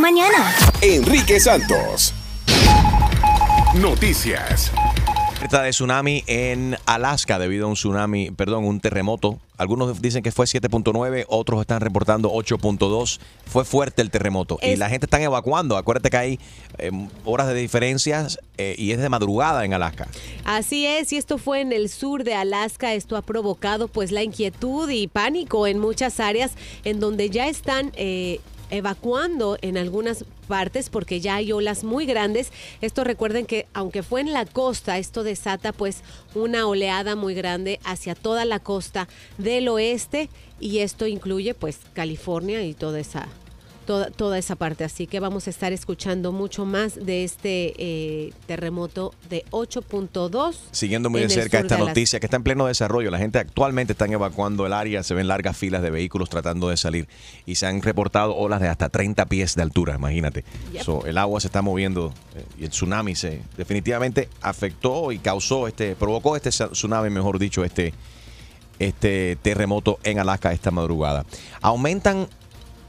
Mañana. Enrique Santos. Noticias. Alerta de tsunami en Alaska debido a un tsunami, perdón, un terremoto. Algunos dicen que fue 7.9, otros están reportando 8.2. Fue fuerte el terremoto y la gente está evacuando. Acuérdate que hay eh, horas de diferencias eh, y es de madrugada en Alaska. Así es, y esto fue en el sur de Alaska. Esto ha provocado pues la inquietud y pánico en muchas áreas en donde ya están eh, evacuando en algunas partes porque ya hay olas muy grandes. Esto recuerden que aunque fue en la costa, esto desata pues una oleada muy grande hacia toda la costa del oeste y esto incluye pues California y toda esa toda, toda esa parte. Así que vamos a estar escuchando mucho más de este eh, terremoto de 8.2. Siguiendo muy de cerca esta de noticia que está en pleno desarrollo. La gente actualmente está evacuando el área, se ven largas filas de vehículos tratando de salir y se han reportado olas de hasta 30 pies de altura, imagínate. Yep. So, el agua se está moviendo eh, y el tsunami se definitivamente afectó y causó este, provocó este tsunami, mejor dicho, este, este terremoto en Alaska esta madrugada. Aumentan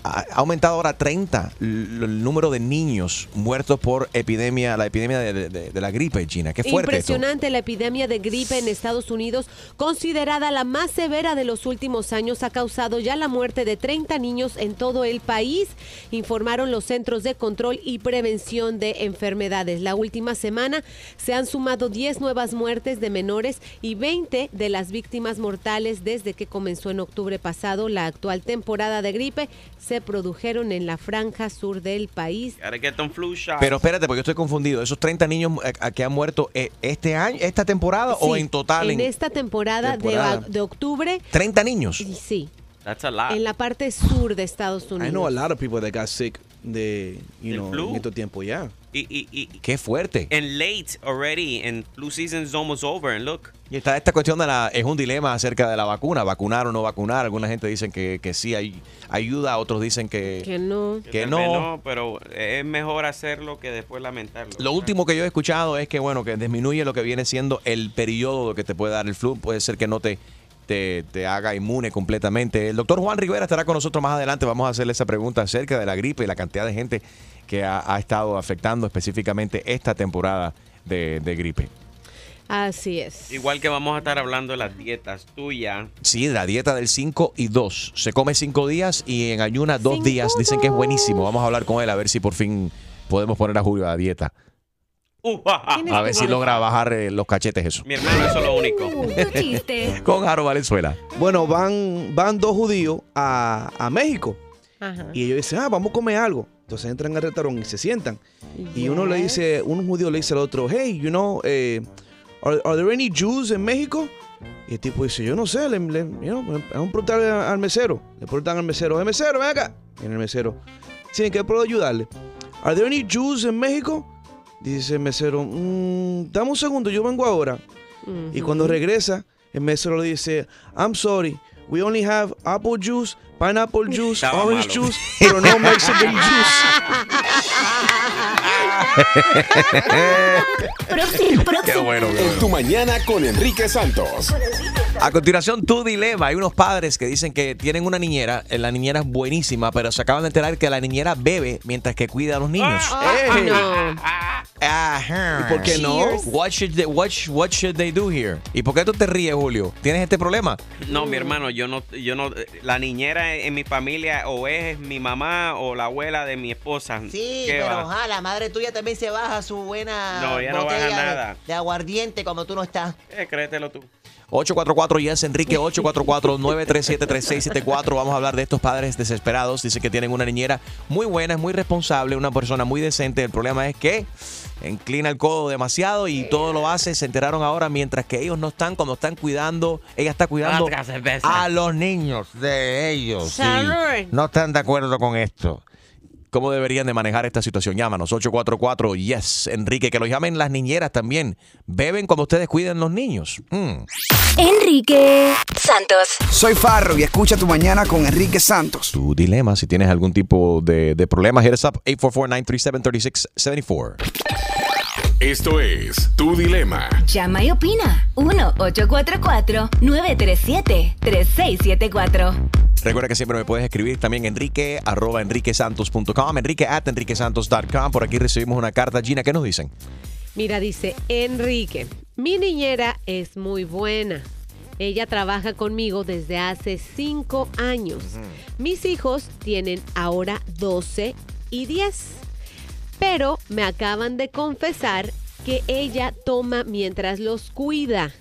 ha aumentado ahora 30 l- el número de niños muertos por epidemia, la epidemia de, la gripe, China. Qué fuerte. Impresionante la epidemia de gripe en Estados Unidos, considerada la más severa de los últimos años, ha causado ya la muerte de 30 niños en todo el país, informaron los Centros de Control y Prevención de Enfermedades. La última semana se han sumado 10 nuevas muertes de menores y 20 de las víctimas mortales desde que comenzó en octubre pasado la actual temporada de gripe se produjeron en la franja sur del país. Pero espérate, porque yo estoy confundido. ¿Esos 30 niños eh, que han muerto eh, este año, esta temporada o Sí, en total? En esta temporada, de- temporada. De, octubre, 30 niños. sí, That's a lot. en la parte sur de Estados I Unidos. know a lot of people that got sick de, you know, flu. en este tiempo, ya. Y, y, y, Qué fuerte. and late already, and flu season's almost over, and look. Y está esta cuestión de la, es un dilema acerca de la vacuna, vacunar o no vacunar. Alguna gente dicen que, que sí hay ayuda, otros dicen que, Que no. que tal no. no, pero es mejor hacerlo que después lamentarlo. Lo último que yo he escuchado es que, bueno, que disminuye lo que viene siendo el periodo que te puede dar el flu. Puede ser que no te, te, te haga inmune completamente. El doctor Juan Rivera estará con nosotros más adelante. Vamos a hacerle esa pregunta acerca de la gripe y la cantidad de gente que ha, ha estado afectando específicamente esta temporada de, de gripe. Así es. Igual que vamos a estar hablando de las dietas tuyas. Sí, la dieta del 5 y 2. Se come 5 días y en ayuna 2 Cinco, días. Dicen que es buenísimo. Vamos a hablar con él a ver si por fin podemos poner a Julio a la dieta. Uh, A ver si logra bajar eh, los cachetes eso. Mi hermano, eso es lo único. Chiste. Con Jaro Valenzuela. Bueno, van, van dos judíos a, a México Ajá. y ellos dicen, ah, vamos a comer algo. Entonces entran al restaurante y se sientan. Y uno le dice, un judío le dice al otro, hey, you know, eh, are, are there any Jews en México? Y el tipo dice, yo no sé, le, le- you know, vamos a preguntarle al mesero. Le preguntan al mesero, "Eh, mesero, ven acá. Viene el mesero, sí, ¿en qué puedo ayudarle? Are there any Jews en México? Dice el mesero, "Mm, dame un segundo, yo vengo ahora. Y cuando regresa, el mesero le dice, I'm sorry, we only have apple juice, pineapple juice, Estaba orange malo. juice, pero no Mexican juice. Próximo, próximo. Qué bueno, En tu mañana con Enrique Santos. A continuación, tu dilema. Hay unos padres que dicen que tienen una niñera. eh, La niñera es buenísima, pero se acaban de enterar que la niñera bebe mientras que cuida a los niños. Ey, No. Ajá. ¿Y por qué no? What should, they, what, sh- what should they do here? ¿Y por qué tú te ríes, Julio? ¿Tienes este problema? No, mi hermano, yo no, yo no, la niñera en mi familia o es mi mamá o la abuela de mi esposa. Sí, ¿Qué pero va? ojalá, la madre tuya también se baja su buena No, ella no baja de- nada. De, aguardiente como tú no estás. Eh, créetelo tú. 844 Yes Enrique 844-937-3674. Vamos a hablar de estos padres desesperados. Dicen que tienen una niñera muy buena, es muy responsable, una persona muy decente. El problema es que inclina el codo demasiado y todo lo hace. Se enteraron ahora mientras que ellos no están, cuando están cuidando, ella está cuidando a los niños de ellos. sí. No están de acuerdo con esto. ¿Cómo deberían de manejar esta situación? Llámanos 844 Yes Enrique, que los llamen las niñeras también. Beben cuando ustedes cuiden los niños. Mm. Enrique Santos. Soy Farro y escucha tu mañana con Enrique Santos. tu dilema, si tienes algún tipo de, de problema, hit us up 844-937-3674. Esto es Tu Dilema. Llama y opina. 1-844-937-3674. Recuerda que siempre me puedes escribir también enrique arroba enriquesantos.com, enrique at enriquesantos.com. Por aquí recibimos una carta. Gina, ¿qué nos dicen? Mira, dice Enrique, mi niñera es muy buena. Ella trabaja conmigo desde hace cinco años. Mis hijos tienen ahora 12 y 10. Pero me acaban de confesar que ella toma mientras los cuida.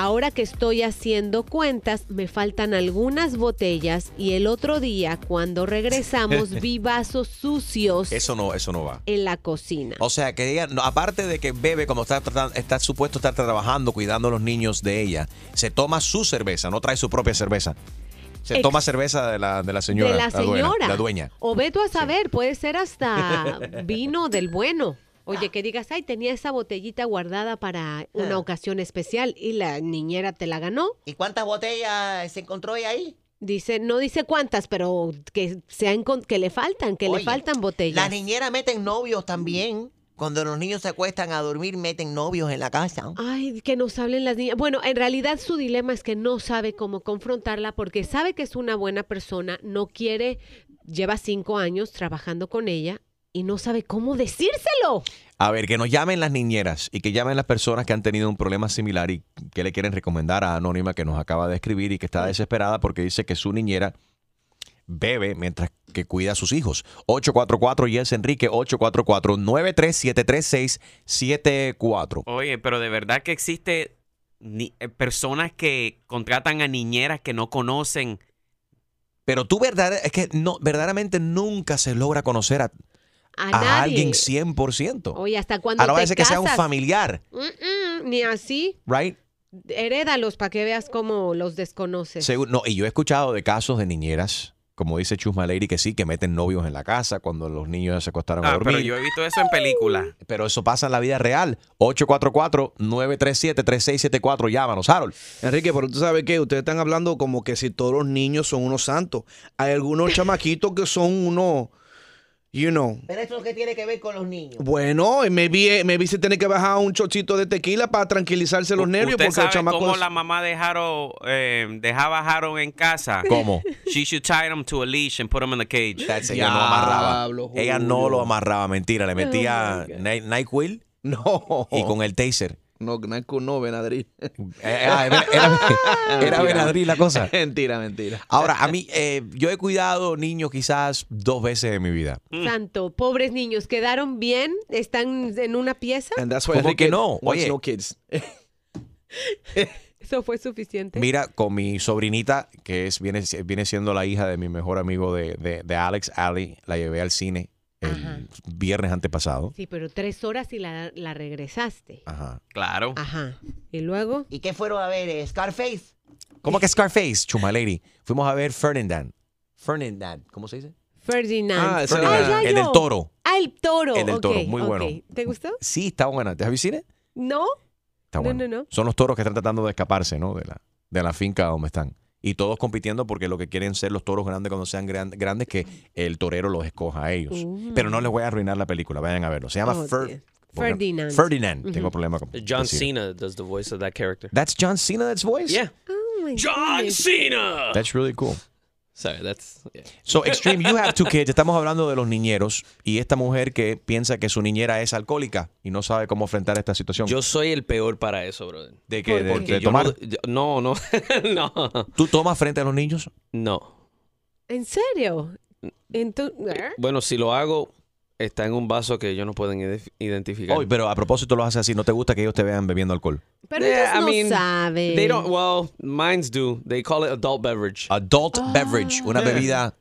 Ahora que estoy haciendo cuentas, me faltan algunas botellas y el otro día, cuando regresamos, vi vasos sucios Eso no, eso no va. en la cocina. O sea, que ella, no, aparte de que bebe como está, tratando- está supuesto estar trabajando, cuidando a los niños de ella, se toma su cerveza, no trae su propia cerveza. Se toma cerveza de la, de la señora. de la señora. la dueña. O ve tú a saber, puede ser hasta vino del bueno. Oye, que digas, ay, tenía esa botellita guardada para una Ah. ocasión especial y la niñera te la ganó. ¿Y cuántas botellas se encontró ella ahí? Dice, no dice cuántas, pero que, se ha encon- que le faltan, que le faltan botellas. Las niñeras meten novios también. Cuando los niños se acuestan a dormir, meten novios en la casa. Ay, que nos hablen las niñas. Bueno, en realidad su dilema es que no sabe cómo confrontarla porque sabe que es una buena persona, no quiere, lleva cinco años trabajando con ella y no sabe cómo decírselo. A ver, que nos llamen las niñeras y que llamen las personas que han tenido un problema similar y que le quieren recomendar a Anónima que nos acaba de escribir y que está desesperada porque dice que su niñera bebe mientras que cuida a sus hijos. 844 Yes Enrique 844 9373674. Oye, pero de verdad que existe ni- eh, personas que contratan a niñeras que no conocen. Pero tú verdad es que no verdaderamente nunca se logra conocer a, A, a nadie. alguien 100%. Oye, hasta cuando A la te vez que sea un familiar, Mm, mm, ni así. right? Herédalos para que veas cómo los desconoces. Seguro- no, y yo he escuchado de casos de niñeras, como dice Chusma Lady, que sí, que meten novios en la casa cuando los niños ya se acostaron a Ah, dormir. pero yo he visto eso en películas. Pero eso pasa en la vida real. 844-937-3674. Llámanos, Harold. Enrique, pero tú sabes que ustedes están hablando como que si todos los niños son unos santos. Hay algunos chamaquitos que son unos, you know. Pero eso es lo que tiene que ver con los niños. Bueno, maybe, maybe se tiene que bajar un chochito de tequila para tranquilizarse los nervios ¿Usted porque sabe el chamaco cómo es- la mamá de Harold eh, dejaba a Harold en casa? ¿Cómo? She should tie him to a leash and put him in the cage. That's- ella no amarraba. Ella no lo amarraba, mentira. Le metía Ni- NyQuil No. y con el taser. No, no, no, Benadryl. Eh, ah, era, era- era Benadryl la cosa. mentira, mentira. Ahora, a mí, eh, yo he cuidado niños quizás dos veces en mi vida. Santo, pobres niños, ¿quedaron bien? ¿Están en una pieza? And that's why ¿Cómo que no? Oye. no kids. Eso fue suficiente. Mira, con mi sobrinita, que es viene, viene siendo la hija de mi mejor amigo de, de- de Alex, Ali, la llevé al cine el Ajá. viernes antepasado. Sí, pero tres horas y la, la regresaste. Ajá. Claro. Ajá. ¿Y luego? ¿Y qué fueron a ver? eh, ¿Scarface? ¿Cómo que Scarface, Chuma Lady? Fuimos a ver Ferdinand. Ferdinand, ¿cómo se dice? Ferdinand. Ah, Ferdinand, ya el del toro. Ah, el toro. El del toro, muy ok. bueno. ¿Te gustó? Sí, está buena. ¿Te has visto cine? No. Está No, bueno. no, no. Son los toros que están tratando de escaparse, ¿no? De la, de la finca donde están. Y todos compitiendo porque lo que quieren ser los toros grandes cuando sean gran- grandes que el torero los escoja a ellos. Pero no les voy a arruinar la película, vayan a verlo. Se llama Oh, Fer- Ferdinand. Ferdinand. Tengo problema con John decir. Cena does the voice of that character. That's John Cena, that's voice? Yeah. Oh, my John goodness. Cena. That's really cool. Sorry, that's yeah. So, Extreme, you have two kids. Estamos hablando de los niñeros y esta mujer que piensa que su niñera es alcohólica y no sabe cómo enfrentar esta situación. Yo soy el peor para eso, brother. ¿De qué? ¿De, tomar? no, yo- no, no, no, ¿Tú tomas frente a los niños? no. ¿En serio? ¿Eh? Bueno, si lo hago, está en un vaso que yo no pueden identificar. Hoy, pero a propósito lo haces así. ¿No te gusta que ellos te vean bebiendo alcohol? Pero Yeah, ellos no I mean, saben. They don't. Well, mines do. They call it adult beverage. Adult beverage, una bebida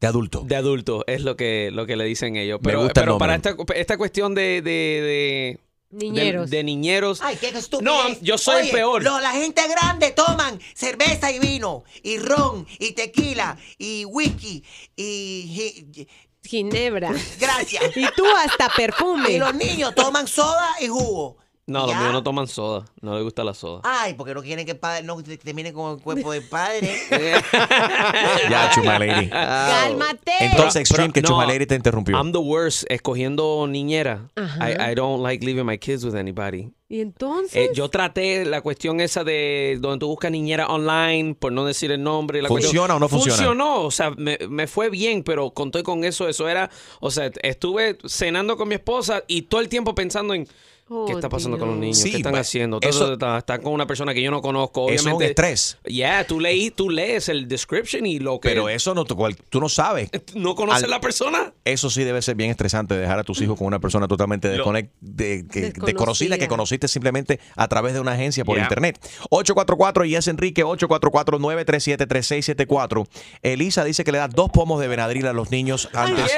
de adulto. De adulto es lo que lo que le dicen ellos. Pero, gusta el pero para esta, esta cuestión de, de, de- Niñeros. de, de niñeros. Ay, qué estupidez. No, yo soy el peor. lo- la gente grande toman cerveza y vino, y ron, y tequila, y whisky, y... y- Ginebra. gracias. Y tú hasta perfume. Y los niños toman soda y jugo. No, los míos no toman soda. No les gusta la soda. Ay, porque no quieren que el padre no te- termine con el cuerpo del padre. Ya, Chuma Lady. Cálmate. Entonces, Extreme, que no, Chuma Lady te interrumpió. I'm the worst escogiendo niñera. Ajá. I, I don't like leaving my kids with anybody. y entonces. Eh, yo traté la cuestión esa de donde tú buscas niñera online, por no decir el nombre. La ¿Funciona cuestión- o no funciona? Funcionó, o sea, me, me fue bien, pero conté con eso. Eso era, o sea, estuve cenando con mi esposa y todo el tiempo pensando en Oh, qué está pasando con los niños, Sí, qué están pues, haciendo. Eso- está, está con una persona que yo no conozco. Eso es un estrés. Yeah, tú leí, tú lees el description y lo que Pero eso no, tú no sabes. no conoces al- la persona. Eso sí debe ser bien estresante, dejar a tus hijos con una persona totalmente Lo- desconec- de, que- Desconocida. desconocida que conociste simplemente a través de una agencia por Yeah. internet. 844 y es Enrique 844-937-3674. Elisa dice que le da dos pomos de Benadryl a los niños antes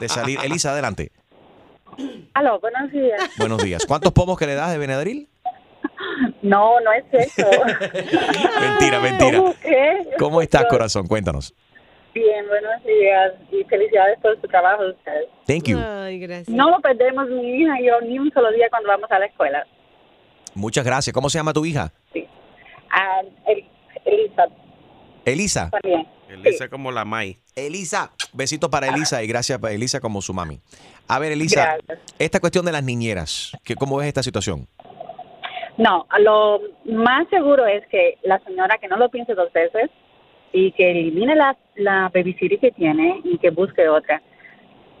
de salir. Elisa, adelante. Aló, buenos días. Buenos días. ¿Cuántos pomos que le das de Benadryl? No, no es eso. Mentira, mentira. ¿Cómo qué? ¿Cómo estás, corazón? Cuéntanos. Bien, buenos días y felicidades por su trabajo ustedes. Thank you. Ay, gracias. No lo perdemos mi hija y yo ni un solo día cuando vamos a la escuela. Muchas gracias. ¿Cómo se llama tu hija? Ah, el, Elisa Elisa. también. Elisa como la May. Elisa, besito para Elisa y gracias para Elisa como su mami. A ver, Elisa, Gracias. esta cuestión de las niñeras, que ¿cómo ves esta situación? No, lo más seguro es que la señora que no lo piense dos veces y que elimine la, la babysitter que tiene y que busque otra.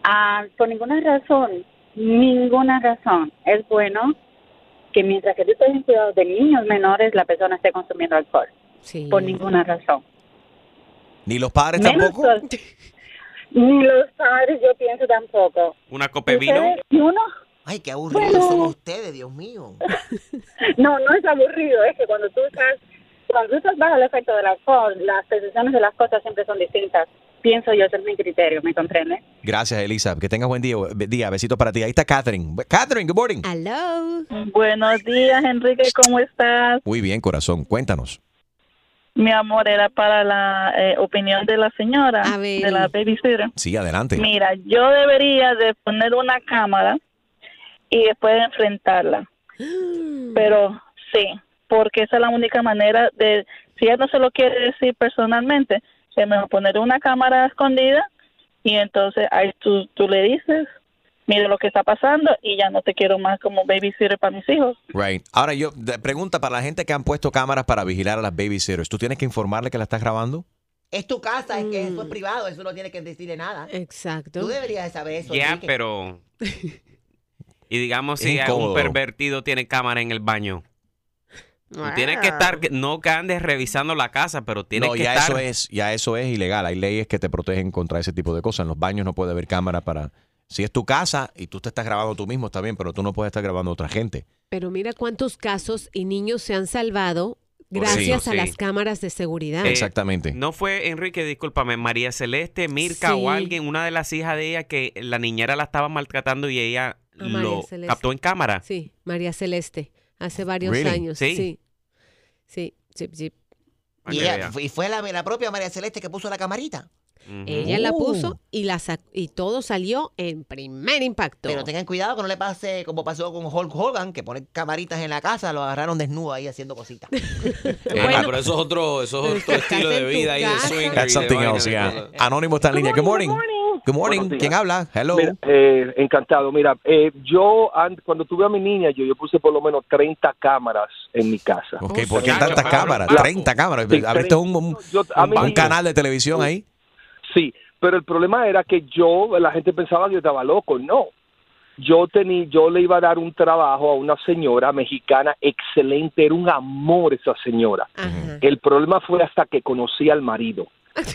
Ah, por ninguna razón, ninguna razón es bueno que mientras que tú estés en cuidado de niños menores, la persona esté consumiendo alcohol. Sí. Por ninguna razón. Ni los padres Menos tampoco. los- ni los padres, yo pienso tampoco. Una copa de vino. Uno, Ay, qué aburridos Bueno. son ustedes, Dios mío. No, no es aburrido, es que cuando tú estás, cuando tú estás bajo el efecto del alcohol, las percepciones de las cosas siempre son distintas. Pienso yo, ese es mi criterio, ¿me comprende? Gracias, Elisa. Que tengas buen día. día. Besito para ti. Ahí está Catherine. Catherine, good morning. Hello. Buenos días, Enrique, ¿cómo estás? Muy bien, corazón. Cuéntanos. Mi amor, era para la eh, opinión de la señora, A ver. de la babysitter. Sí, adelante. Mira, yo debería de poner una cámara y después enfrentarla. Pero sí, porque esa es la única manera de, si ella no se lo quiere decir personalmente, se mejor poner una cámara escondida y entonces ahí tú, tú le dices, mire lo que está pasando y ya no te quiero más como babysitter para mis hijos. Right. Ahora yo, de- pregunta para la gente que han puesto cámaras para vigilar a las babysitters. ¿Tú tienes que informarle que la estás grabando? Es tu casa, es que Mm. eso es privado, eso no tiene que decirle nada. Exacto. Tú deberías de saber eso. Ya, Enrique. pero. Y digamos si un pervertido tiene cámara en el baño. Tú tienes que estar, no que andes revisando la casa, pero tienes no, que ya estar. eso es, ya eso es ilegal. Hay leyes que te protegen contra ese tipo de cosas. En los baños no puede haber cámara para. Si es tu casa y tú te estás grabando tú mismo, está bien, pero tú no puedes estar grabando a otra gente. Pero mira cuántos casos y niños se han salvado gracias a sí. las cámaras de seguridad. Eh, Exactamente. No fue Enrique, discúlpame, María Celeste, Mirka Sí. o alguien, una de las hijas de ella que la niñera la estaba maltratando y ella lo captó en cámara. Sí, María Celeste, hace varios Really? años. Sí. Sí. Sí, sí, ella- y fue la, la propia María Celeste que puso la camarita. Ella la puso y la y todo salió en primer impacto. Pero tengan cuidado que no le pase como pasó con Hulk Hogan, que pone camaritas en la casa, lo agarraron desnudo ahí haciendo cositas. Ah, pero eso es otro, eso es otro estilo de vida ahí de. That's something else, yeah. cosas. Anónimo está en línea. Good morning. Good morning. ¿Quién habla? Hello. Mira, eh, encantado. Mira, eh, yo an- cuando tuve a mi niña, yo, yo puse por lo menos 30 cámaras en mi casa. Ok, ¿por qué tantas cámaras? Claro. 30 cámaras. Sí, ¿Abriste un, un- un mismo. canal de televisión ahí? Sí, pero el problema era que yo, la gente pensaba que yo estaba loco. No. Yo tenía, yo le iba a dar un trabajo a una señora mexicana excelente, era un amor esa señora. Ajá. El problema fue hasta que conocí al marido.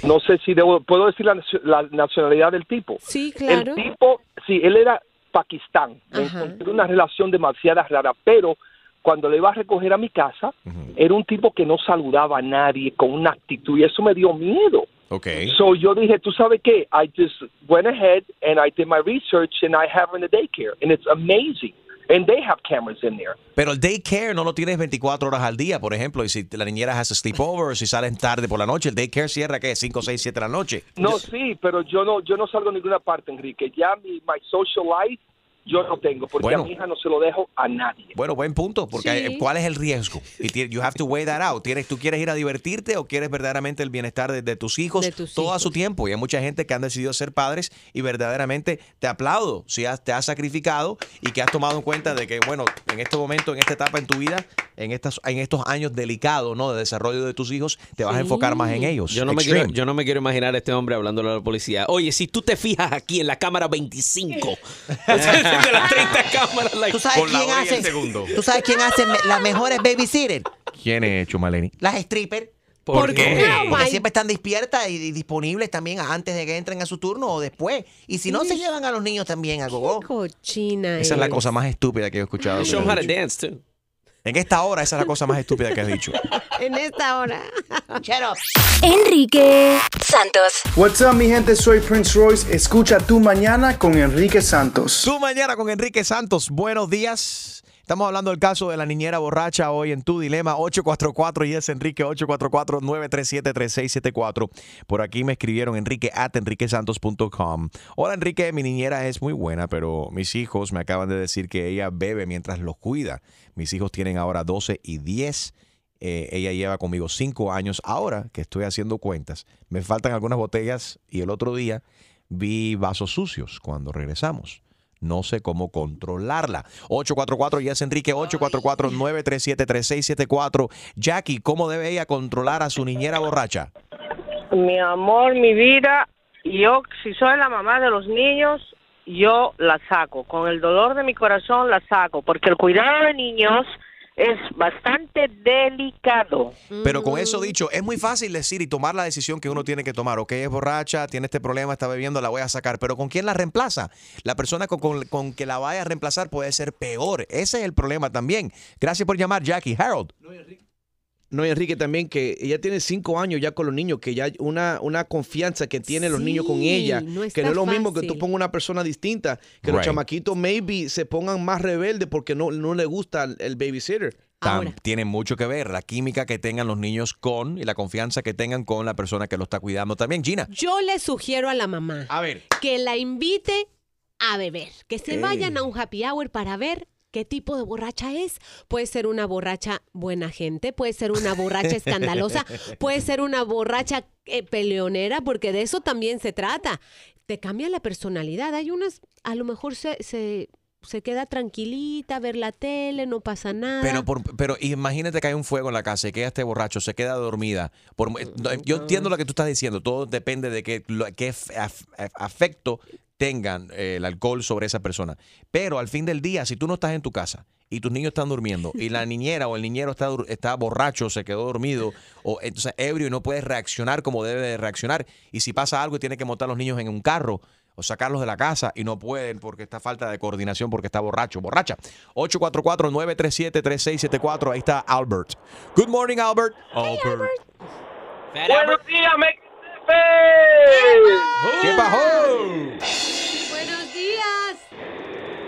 No sé si debo, puedo decir la, nacio- la nacionalidad del tipo. Sí, claro. El tipo, sí, él era Pakistán. Me encontré una relación demasiado rara, pero cuando le iba a recoger a mi casa, era un tipo que no saludaba a nadie, con una actitud, y eso me dio miedo. Ok. So yo dije, ¿tú sabes qué? I just went ahead and I did my research and I have in the daycare, and it's amazing. And they have cameras in there. Pero el daycare no lo tienes 24 horas al día, por ejemplo, y si la niñera hace sleepover o si salen tarde por la noche, el daycare cierra, ¿qué? 5, 6, 7 de la noche. No, sí, pero yo no, yo no salgo a ninguna parte, Enrique. Ya mi my social life yo no tengo, porque Bueno. a mi hija no se lo dejo a nadie. Bueno, buen punto, porque Sí. ¿cuál es el riesgo? Y you have to weigh that out. ¿Tienes, ¿Tú quieres ir a divertirte o quieres verdaderamente el bienestar de, de tus hijos todo a su tiempo? Y hay mucha gente que han decidido ser padres y verdaderamente te aplaudo si has- te has sacrificado y que has tomado en cuenta de que, bueno, en este momento, en esta etapa en tu vida, en, estas, en estos años delicados ¿no? de desarrollo de tus hijos, te vas a enfocar más en ellos. Yo no, me quiero, yo no me quiero imaginar a este hombre hablándole a la policía. Oye, si tú te fijas aquí en la cámara 25, de las 30 cámaras, like, ¿Tú sabes con la quién el hace? segundo. ¿Tú sabes quién hace me- las mejores babysitter? ¿Quién es Chumaleni? Las strippers. ¿Por ¿Por qué? qué? Porque Oh, siempre están despiertas y, disponibles también antes de que entren a su turno o después. Y si no, se llevan a los niños también a gogo. Cochina. Esa es la cosa más estúpida que he escuchado. Show how to dance, too. En esta hora, esa es la cosa más estúpida que has dicho. En esta hora. Enrique Santos. What's up, mi gente? Soy Prince Royce. Escucha tu mañana con Enrique Santos. Tu mañana con Enrique Santos. Buenos días. Estamos hablando del caso de la niñera borracha hoy en Tu Dilema 844 y es Enrique 844-937-3674. Por aquí me escribieron Enrique at enriquesantos.com. Hola Enrique, mi niñera es muy buena, pero mis hijos me acaban de decir que ella bebe mientras los cuida. Mis hijos tienen ahora 12 y 10. Eh, ella lleva conmigo 5 años. Ahora que estoy haciendo cuentas, me faltan algunas botellas y el otro día vi vasos sucios cuando regresamos. No sé cómo controlarla. 844 Yes Enrique 844-937-3674. Jackie, ¿cómo debe ella controlar a su niñera borracha? Mi amor, mi vida, yo si soy la mamá de los niños, yo la saco. Con el dolor de mi corazón la saco, porque el cuidado de niños es bastante delicado. Pero con eso dicho, es muy fácil decir y tomar la decisión que uno tiene que tomar. Ok, es borracha, tiene este problema, está bebiendo, la voy a sacar. Pero ¿con quién la reemplaza? La persona con, con- con que la vaya a reemplazar puede ser peor. Ese es el problema también. Gracias por llamar, Jackie. Harold. No, Enrique, también que ella tiene cinco años ya con los niños, que ya hay una, una confianza que tienen los niños con ella, no que no es lo mismo que tú pongas una persona distinta, que los chamaquitos maybe se pongan más rebeldes porque no, no le gusta el, el babysitter. Tam- tiene mucho que ver la química que tengan los niños con y la confianza que tengan con la persona que lo está cuidando también. Gina. Yo le sugiero a la mamá A ver. que la invite a beber, que se Ey. vayan a un happy hour para ver qué tipo de borracha es. Puede ser una borracha buena gente, puede ser una borracha escandalosa, puede ser una borracha eh, peleonera, porque de eso también se trata. Te cambia la personalidad. Hay unas, a lo mejor se, se, se queda tranquilita, a ver la tele, no pasa nada. Pero, por- pero imagínate que hay un fuego en la casa y que ella esté borracho, se queda dormida. Por- no, yo entiendo lo que tú estás diciendo, todo depende de qué, lo- qué af- af- afecto tengan eh, el alcohol sobre esa persona. Pero al fin del día, si tú no estás en tu casa y tus niños están durmiendo y la niñera o el niñero está, dur- está borracho, se quedó dormido o entonces ebrio y no puedes reaccionar como debe de reaccionar y si pasa algo y tiene que montar a los niños en un carro o sacarlos de la casa y no pueden porque está falta de coordinación porque está borracho, borracha. 844-937-3674, ahí está Albert. Good morning, Albert. Albert. Buenos días, ¿Qué bajó? Buenos días.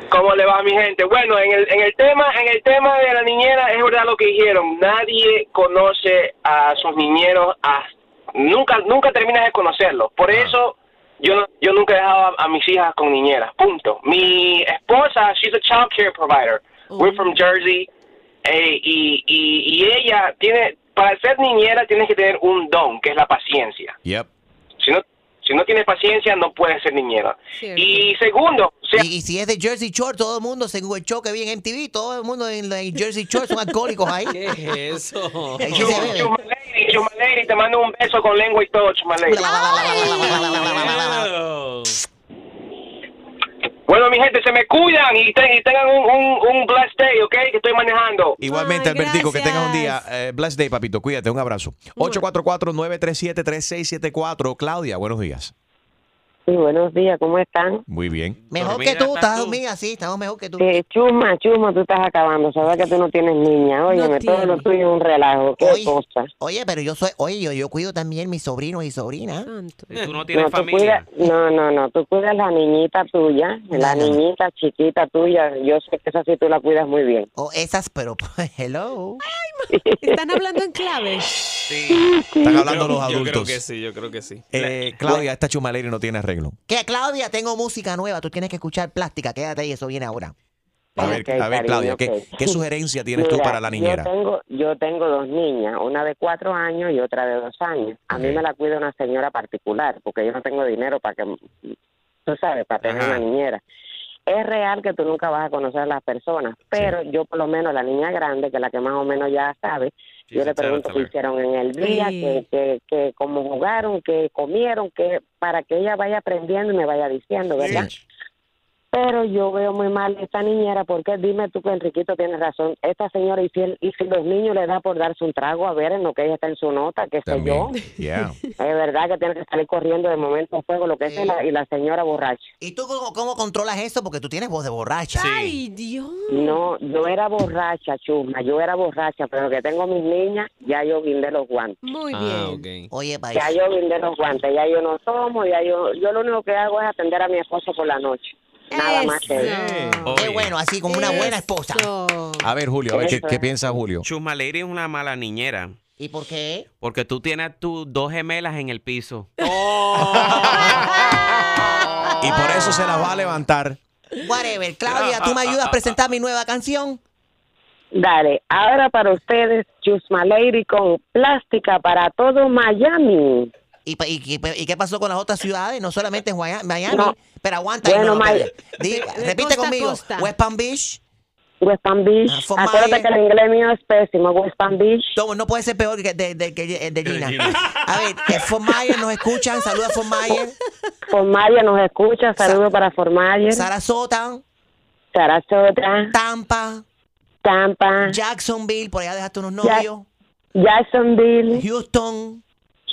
¿Cómo le va mi gente? Bueno, en el, en el tema en el tema de la niñera es verdad lo que dijeron. Nadie conoce a sus niñeros, a- nunca nunca terminas de conocerlos. Por eso yo no- yo nunca he dejado a, a mis hijas con niñeras. Punto. Mi esposa, she's a child care provider. We're from Jersey. eh, y, y, y ella tiene para ser niñera tienes que tener un don, que es la paciencia. Yep. Si no si no tienes paciencia no puedes ser niñera. Y segundo, Y, y si es de Jersey Shore, todo el mundo, según el show que vi en MTV, todo el mundo en, la- en Jersey Shore son alcohólicos ahí. ¿Qué es eso? Ahí sí se te mando un beso con lengua y todo, Chumalady. Bueno, mi gente, se me cuidan y, ten- y tengan un, un, un blessed day, ¿ok? Que estoy manejando. Igualmente, Albertico, que tengas un día. eh, blessed day, papito. Cuídate, un abrazo. 844-937-3674. Claudia, buenos días. Sí, buenos días, ¿cómo están? Muy bien. Mejor que tú, estás dormida, sí, estamos mejor que tú. Eh, chuma, chuma, tú estás acabando. Sabes que tú no tienes niña. Óyeme, todo lo tuyo es un relajo. ¿Qué Oye, cosa? Oye, pero yo soy, oye, yo, yo cuido también mis sobrinos y sobrinas. Y tú no No, tienes tú familia. cuidas- no, no, no. Tú cuidas la niñita tuya, la niñita chiquita tuya. Yo sé que esa sí tú la cuidas muy bien. O esas, pero hello. Están hablando en clave. Están hablando los Yo creo adultos. que sí, yo creo que sí. Eh, Claudia, esta chumaleri no tiene arreglo. ¿Qué, Claudia? Tengo música nueva. Tú tienes que escuchar plástica. Quédate ahí, eso viene ahora. A ver, a ver cariño, Claudia, ok. ¿qué, qué sugerencia tienes tú Mira, para la niñera? Yo tengo, yo tengo dos niñas, una de cuatro años y otra de dos años. A mí me la cuida una señora particular, porque yo no tengo dinero para que, tú sabes, para tener Ajá. una niñera. Es real que tú nunca vas a conocer a las personas, pero yo por lo menos la niña grande, que es la que más o menos ya sabe, Sí, yo sí, le pregunto qué hicieron en el día, Sí. que, que, que cómo jugaron, que comieron, que para que ella vaya aprendiendo y me vaya diciendo, ¿verdad? Pero yo veo muy mal a esta niñera porque dime tú que Enriquito tiene razón. Esta señora, y si, él- y si los niños le da por darse un trago a ver en lo que ella está en su nota, qué sé yo. Yeah. Es verdad que tiene que salir corriendo de momento a fuego, lo que y la, y la señora borracha. ¿Y tú cómo, cómo controlas eso? Porque tú tienes voz de borracha. Ay, Dios. No, yo era borracha, chusma, yo era borracha, pero que tengo mis niñas, ya yo guindé los guantes. Muy Ah, bien. ok. Oye, país. Ya yo guindé los guantes, ya yo no tomo, ya yo, yo lo único que hago es atender a mi esposo por la noche. Nada más que eso. Eso. Qué bueno, así como una buena esposa. A ver, Julio, a ver, ¿qué, piensa Julio? Chusma Lady es una mala niñera. ¿Y por qué? Porque tú tienes tus dos gemelas en el piso. Y por eso se las va a levantar. Whatever. Claudia, ¿tú me ayudas a presentar mi nueva canción? Dale, ahora para ustedes, Chusma Lady con plástica para todo Miami. ¿Y, y, qué- y qué pasó con las otras ciudades? No solamente en Miami. No. Pero aguanta. Bueno, no, De- de repite costa conmigo. costa. West Palm Beach. West Palm Beach. For Acuérdate Maya. que el inglés mío es pésimo. West Palm Beach. No, no puede ser peor que de, de, que el de Gina. A ver, eh, Fort Myers nos escuchan. Saluda a Fort Myers. Formaya nos escucha. Saludos para Formaya. Sarasota, Sarasota. Tampa, Tampa. Jacksonville, por allá dejaste unos novios. Jacksonville. Houston,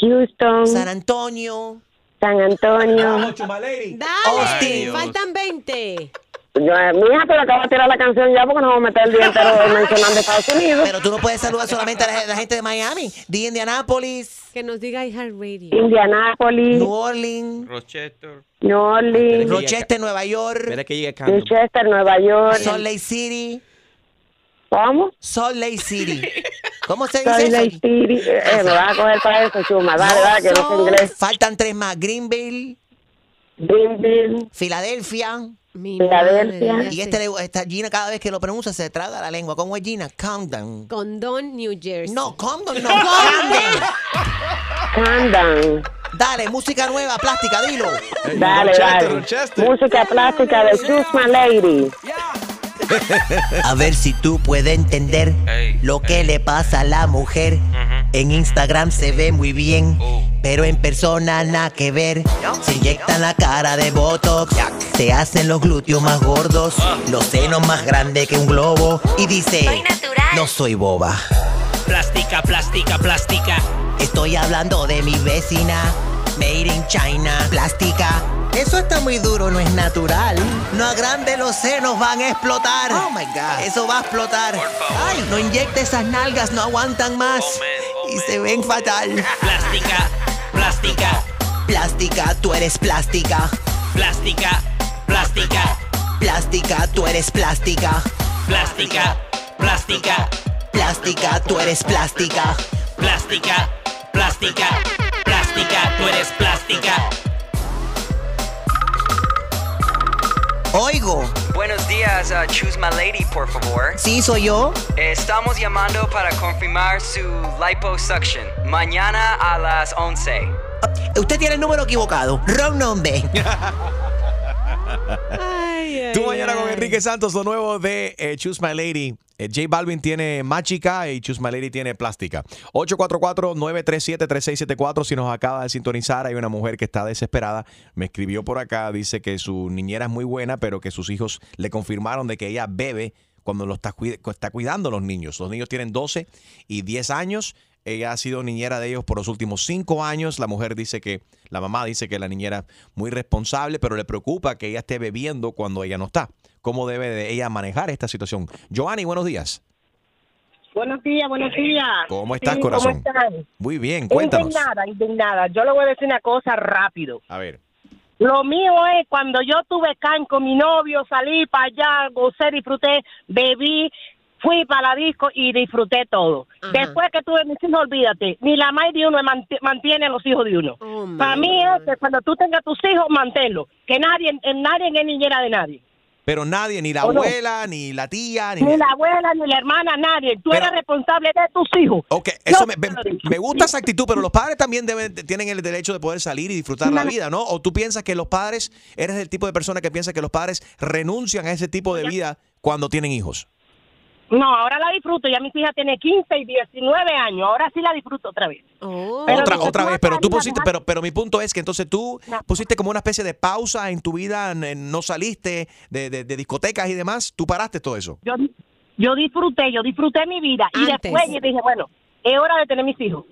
Houston. San Antonio, San Antonio. Dale, Austin. Dios. faltan 20. Yo, eh, mija, pero acabo de tirar la canción ya porque nos vamos a meter el día entero mencionando Estados Unidos. Pero tú no puedes saludar solamente a la, la gente de Miami, de Indianapolis, Que nos diga iHeartRadio. Indianapolis, New Orleans, Rochester. New Orleans, Rochester, Nueva York, Espera que llegue Candom. Manchester, Nueva York. Salt Lake City, ¿Cómo? Salt Lake City. ¿Cómo se dice Salt eso? Lake City. Eh, eh, me vas a coger para eso, chuma. Dale, dale, que no sé inglés. Faltan tres más. Greenville, Greenville, Filadelfia. Mi Filadelfia. madre, Y este, le- esta Gina cada vez que lo pronuncia se traga la lengua. ¿Cómo es Gina? Camden. Condon, New Jersey. No, Camden no. Camden. Camden. Dale, música nueva, plástica, dilo. Dale, dale. Música plástica de Chusma Lady. A ver si tú puedes entender Ey, lo que le pasa a la mujer. En Instagram se ve muy bien, pero en persona nada que ver. Se inyectan la cara de Botox, se hacen los glúteos más gordos, los senos más grandes que un globo. Y dice, Soy no soy boba. Plástica, plástica, plástica. Estoy hablando de mi vecina, made in China, plástica. Eso está muy duro, no es natural. No agrande los senos, van a explotar. Oh my God. Eso va a explotar. Ay, no inyecte esas nalgas, no aguantan más. Y se ven fatal. Plástica, plástica, Plástica, tú eres plástica. plástica, plástica, Plástica, tú eres plástica. plástica, plástica, Plástica, tú eres plástica. plástica, plástica, plástica, tú eres plástica. Oigo. Buenos días, uh, Choose My Lady, por favor. Sí, soy yo. Estamos llamando para confirmar su liposuction. Mañana a las 11. Usted tiene el número equivocado. Wrong number. Ay, Tú mañana con. Enrique Santos, lo nuevo de eh, Choose My Lady. Eh, J Balvin tiene Mágica y Choose My Lady tiene Plástica. 844-937-3674. Si nos acaba de sintonizar, hay una mujer que está desesperada. Me escribió por acá, dice que su niñera es muy buena, pero que sus hijos le confirmaron de que ella bebe cuando lo está, está cuidando a los niños. Los niños tienen 12 y 10 años. Ella ha sido niñera de ellos por los últimos cinco años. La mujer dice que, la mamá dice que la niñera es muy responsable, pero le preocupa que ella esté bebiendo cuando ella no está. ¿Cómo debe de ella manejar esta situación? Joanny, buenos días. Buenos días, buenos días. ¿Cómo estás, Sí, corazón? ¿Cómo están? Muy bien, cuéntanos. Indignada, indignada. Yo le voy a decir una cosa rápido. A ver. Lo mío es cuando yo tuve can con mi novio, salí para allá, gocé, disfruté, bebí, fui para la disco y disfruté todo. Después que tuve mis hijos, olvídate, ni la madre de uno mant- mantiene a los hijos de uno. para mí es que cuando tú tengas tus hijos, manténlos. Que nadie, en nadie es niñera de nadie. Pero nadie, ni la abuela, ni la tía, ni... Ni la abuela, ni la hermana, nadie. Tú eres responsable de tus hijos. Ok, eso me gusta esa actitud, pero los padres también deben, tienen el derecho de poder salir y disfrutar la vida, ¿no? O tú piensas que los padres, eres el tipo de persona que piensa que los padres renuncian a ese tipo de vida cuando tienen hijos. No, ahora la disfruto. Ya mis hijas tienen 15 y 19 años. Ahora sí la disfruto otra vez. Oh. Pero otra otra vez, pero tú pusiste, pero, pero mi punto es que entonces tú pusiste como una especie de pausa en tu vida, no saliste de, de- de discotecas y demás, tú paraste todo eso. Yo, yo disfruté, yo disfruté mi vida. Y después yo dije, bueno, es hora de tener mis hijos.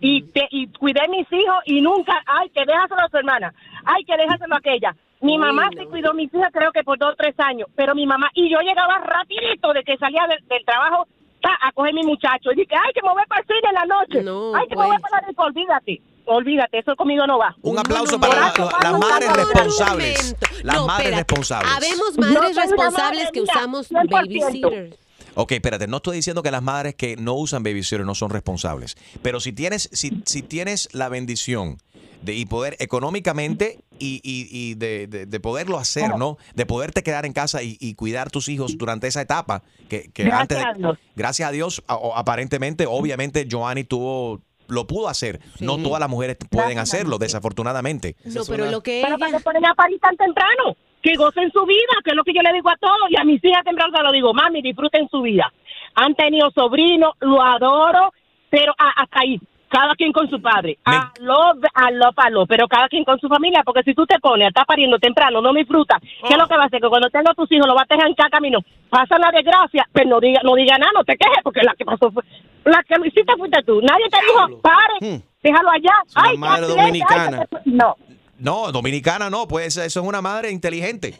Y, te, y cuidé mis hijos y nunca, ay, que déjaselo a su hermana, ay, que déjaselo a aquella. Mi mamá sí cuidó mis hijas creo que por dos o tres años, pero mi mamá, y yo llegaba rapidito de que salía del, del trabajo ta, a coger mi muchacho. Y dije, ay, que me voy para el cine en la noche. ay, que me voy pues. para la disco, olvídate, olvídate, eso conmigo no va. Un aplauso para la- la- las madres responsables. Las No, madres responsables. Habemos madres responsables madre, que mira, usamos 100%. babysitters. Ok, espérate, no estoy diciendo que las madres que no usan babysitter no son responsables, pero si tienes, si, si tienes la bendición de y poder económicamente y, y- y de, de- de poderlo hacer, ¿no? De poderte quedar en casa y, y cuidar tus hijos durante esa etapa, que, que Gracias antes de- a Dios. gracias a Dios, a- aparentemente, obviamente, Joanny tuvo, lo pudo hacer. No todas las mujeres pueden hacerlo, desafortunadamente. No, pero lo que Pero para que ponen a parir tan temprano, que gocen su vida, que es lo que yo le digo a todos, y a mis hijas temprano se lo digo, mami, disfruten su vida. Han tenido sobrinos, lo adoro, pero a- hasta ahí, cada quien con su padre. A lo, a lo, a lo, pero cada quien con su familia, porque si tú te pones a estar pariendo temprano, no disfruta, ¿qué es lo que va a hacer? Que cuando tenga tus hijos, lo vas a dejar en cada camino, pasa la desgracia, pero no diga, no diga nada, no te quejes, porque la que pasó fue, la que lo hiciste fuiste tú. Nadie te dijo, pare, déjalo allá. Ay, madre accidente, dominicana. te- No. No, dominicana no, pues eso es una madre inteligente.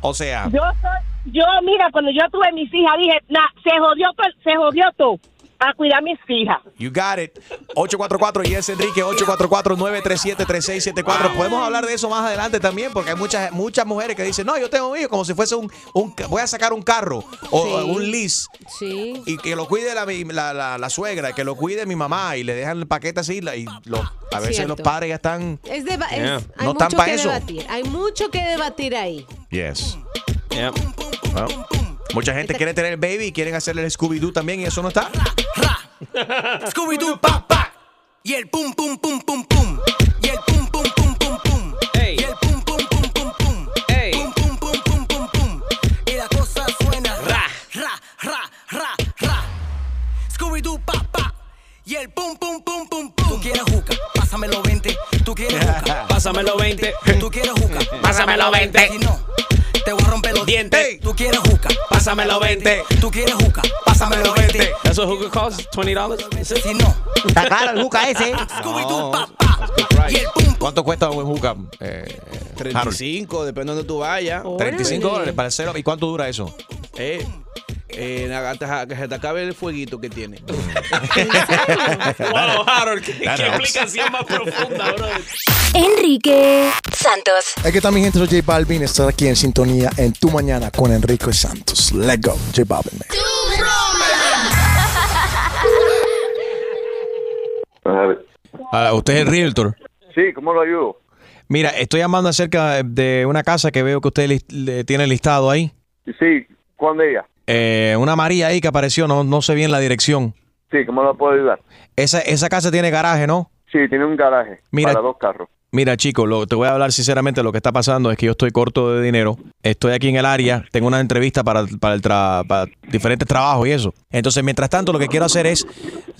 O sea, Yo soy, yo mira, cuando yo tuve mis hijas dije, nah, se jodió todo, se jodió todo a cuidar mis hijas. You got it. 844 y es Enrique 844-937-3674. Podemos hablar de eso más adelante también, porque hay muchas muchas mujeres que dicen, no, yo tengo un hijo como si fuese un, un voy a sacar un carro o Sí. un lease. Sí. Y que lo cuide la, la, la- la suegra, que lo cuide mi mamá y le dejan el paquete así. Y lo- a veces Cierto. los padres ya están. Es deba- es- Yeah. hay No están mucho pa' que eso. debatir. Hay mucho que debatir ahí. Yes. Well, mucha gente quiere tener baby y quieren hacerle el Scooby-Doo también y eso no está. Scooby-Doo, pa, pa. Y el pum, pum, pum, pum, pum. Y el pum, pum, pum, pum, pum. Y el pum, pum, pum, pum, pum. Pum, pum, pum, pum, pum, pum. Y la cosa suena ra, ra, ra, ra, ra. Scooby-Doo, pa, pa. Y el pum, pum, pum, pum, pum. Tú quieres juca, pásamelo 20. Tú quieres juca, Pásamelo 20. Tú quieres juca, Pásamelo 20. Si no, Tú quieres juca, Pásamelo 20. Tú quieres juca, pásamelo 20. That's what hookah costs, $20. Si no, Está caro el juca ese. No. ¿Cuánto cuesta un juca? Eh, 35, depende de donde tú vayas. 35 dólares para el cero. ¿Y cuánto dura eso? Eh, eh, hasta que se te acabe el fueguito que tiene. Wow, Harold, qué, explicación más profunda, bro. Enrique Santos. Es que también gente, soy J Balvin, estar aquí en sintonía en Tu Mañana con Enrique Santos. Let's go, J Balvin. man. Ah, ¿Usted es el realtor? Sí, ¿cómo lo ayudo? Mira, estoy llamando acerca de una casa que veo que usted le tiene listado ahí. Sí, ¿cuándo ella? Eh, una María ahí que apareció, no, no sé bien la dirección. Sí, ¿cómo lo puedo ayudar? Esa, esa casa tiene garaje, ¿no? Sí, tiene un garaje Mira- para dos carros. Mira, chico, lo, te voy a hablar sinceramente. Lo que está pasando es que yo estoy corto de dinero. Estoy aquí en el área. Tengo una entrevista para, para, el tra- para diferentes trabajos y eso. Entonces, mientras tanto, lo que quiero hacer es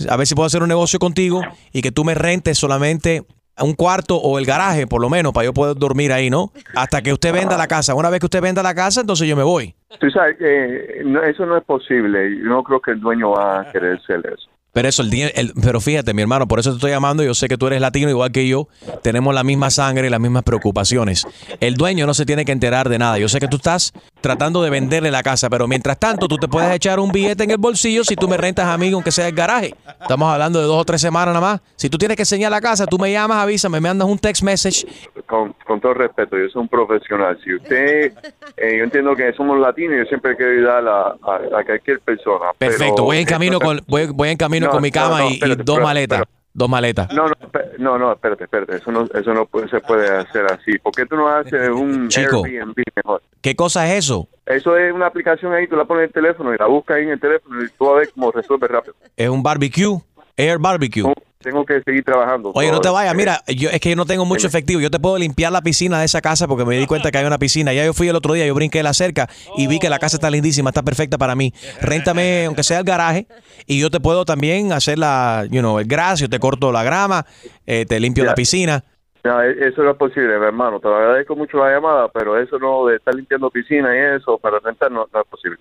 a ver si puedo hacer un negocio contigo y que tú me rentes solamente un cuarto o el garaje, por lo menos, para yo poder dormir ahí, ¿no? Hasta que usted venda la casa. Una vez que usted venda la casa, entonces yo me voy. Tú sabes que no- eso no es posible. Yo no creo que el dueño va a querer hacer eso. Pero eso, el, el- pero fíjate, mi hermano, por eso te estoy llamando. Yo sé que tú eres latino igual que yo. Tenemos la misma sangre y las mismas preocupaciones. El dueño no se tiene que enterar de nada. Yo sé que tú estás tratando de venderle la casa, pero mientras tanto, tú te puedes echar un billete en el bolsillo si tú me rentas a mí, aunque sea el garaje. Estamos hablando de dos o tres semanas nada más. Si tú tienes que enseñar la casa, tú me llamas, avísame, me mandas un text message. Con, con todo respeto, yo soy un profesional. Si usted eh, yo entiendo que somos latinos yo siempre quiero ayudar a, a- a cualquier persona. Perfecto, pero- voy en camino con voy, voy en camino No, con mi cama no, y- dos pero- maletas. pero- dos maletas. No, no, no, no, espérate, espérate, eso no, eso no puede- se puede hacer así. ¿Por qué tú no haces un Chico. Airbnb mejor? ¿Qué cosa es eso? Eso es una aplicación ahí, tú la pones en el teléfono y la buscas ahí en el teléfono y tú vas a ver cómo resuelve rápido. Es un barbecue, air barbecue. Tengo que seguir trabajando. Oye, no te vayas, mira, yo, es que yo no tengo mucho efectivo. Yo te puedo limpiar la piscina de esa casa porque me di cuenta que hay una piscina. Ya yo fui el otro día, yo brinqué la cerca y vi que la casa está lindísima, está perfecta para mí. Réntame, aunque sea el garaje, y yo te puedo también hacer la, you know, el gras, yo te corto la grama, eh, te limpio la piscina. No, e- eso no es posible, hermano. Te lo agradezco mucho la llamada, pero eso no de estar limpiando piscina y eso para rentar no, no es posible.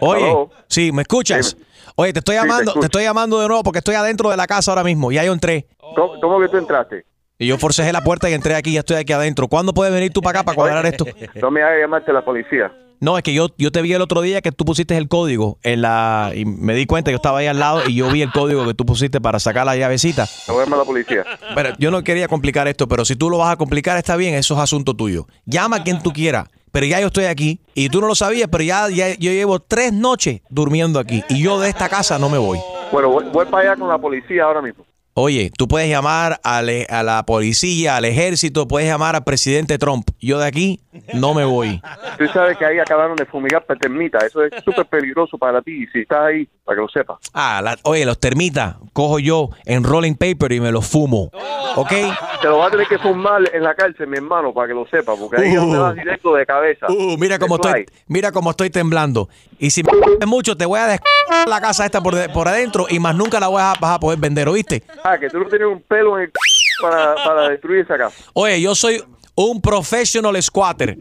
Oye, Aló. sí, ¿me escuchas? Oye, te estoy Sí, te llamando, te, estoy llamando de nuevo porque estoy adentro de la casa ahora mismo. Ya yo entré. ¿Cómo, cómo que tú entraste? Y yo forcejé la puerta y entré aquí, ya estoy aquí adentro. ¿Cuándo puedes venir tú para acá para cuadrar esto? No me hagas llamarte a la policía. No, es que yo, yo te vi el otro día que tú pusiste el código en la y me di cuenta, yo estaba ahí al lado y yo vi el código que tú pusiste para sacar la llavecita. No voy a llamar a la policía. Pero yo no quería complicar esto, pero si tú lo vas a complicar está bien, eso es asunto tuyo. Llama a quien tú quieras, pero ya yo estoy aquí y tú no lo sabías, pero ya, ya yo llevo tres noches durmiendo aquí y yo de esta casa no me voy. Bueno, voy, voy para allá con la policía ahora mismo. Oye, tú puedes llamar al e- a la policía, al ejército, puedes llamar al presidente Trump. Yo de aquí no me voy. Tú sabes que ahí acabaron de fumigar para termita. Eso es súper peligroso para ti. Si estás ahí, para que lo sepas. Ah, la- oye, los termitas, cojo yo en rolling paper y me los fumo. ¿Ok? Te lo vas a tener que fumar en la cárcel, mi hermano, para que lo sepas, porque ahí es donde vas directo de cabeza. Uh, mira cómo estoy, fly. mira cómo estoy temblando. Y si me mucho, te voy a des la casa esta por, de- por adentro y más nunca la voy a, vas a poder vender, ¿oíste? Ah, que tú no tienes un pelo en el para, para destruir esa casa. Oye, yo soy un professional squatter.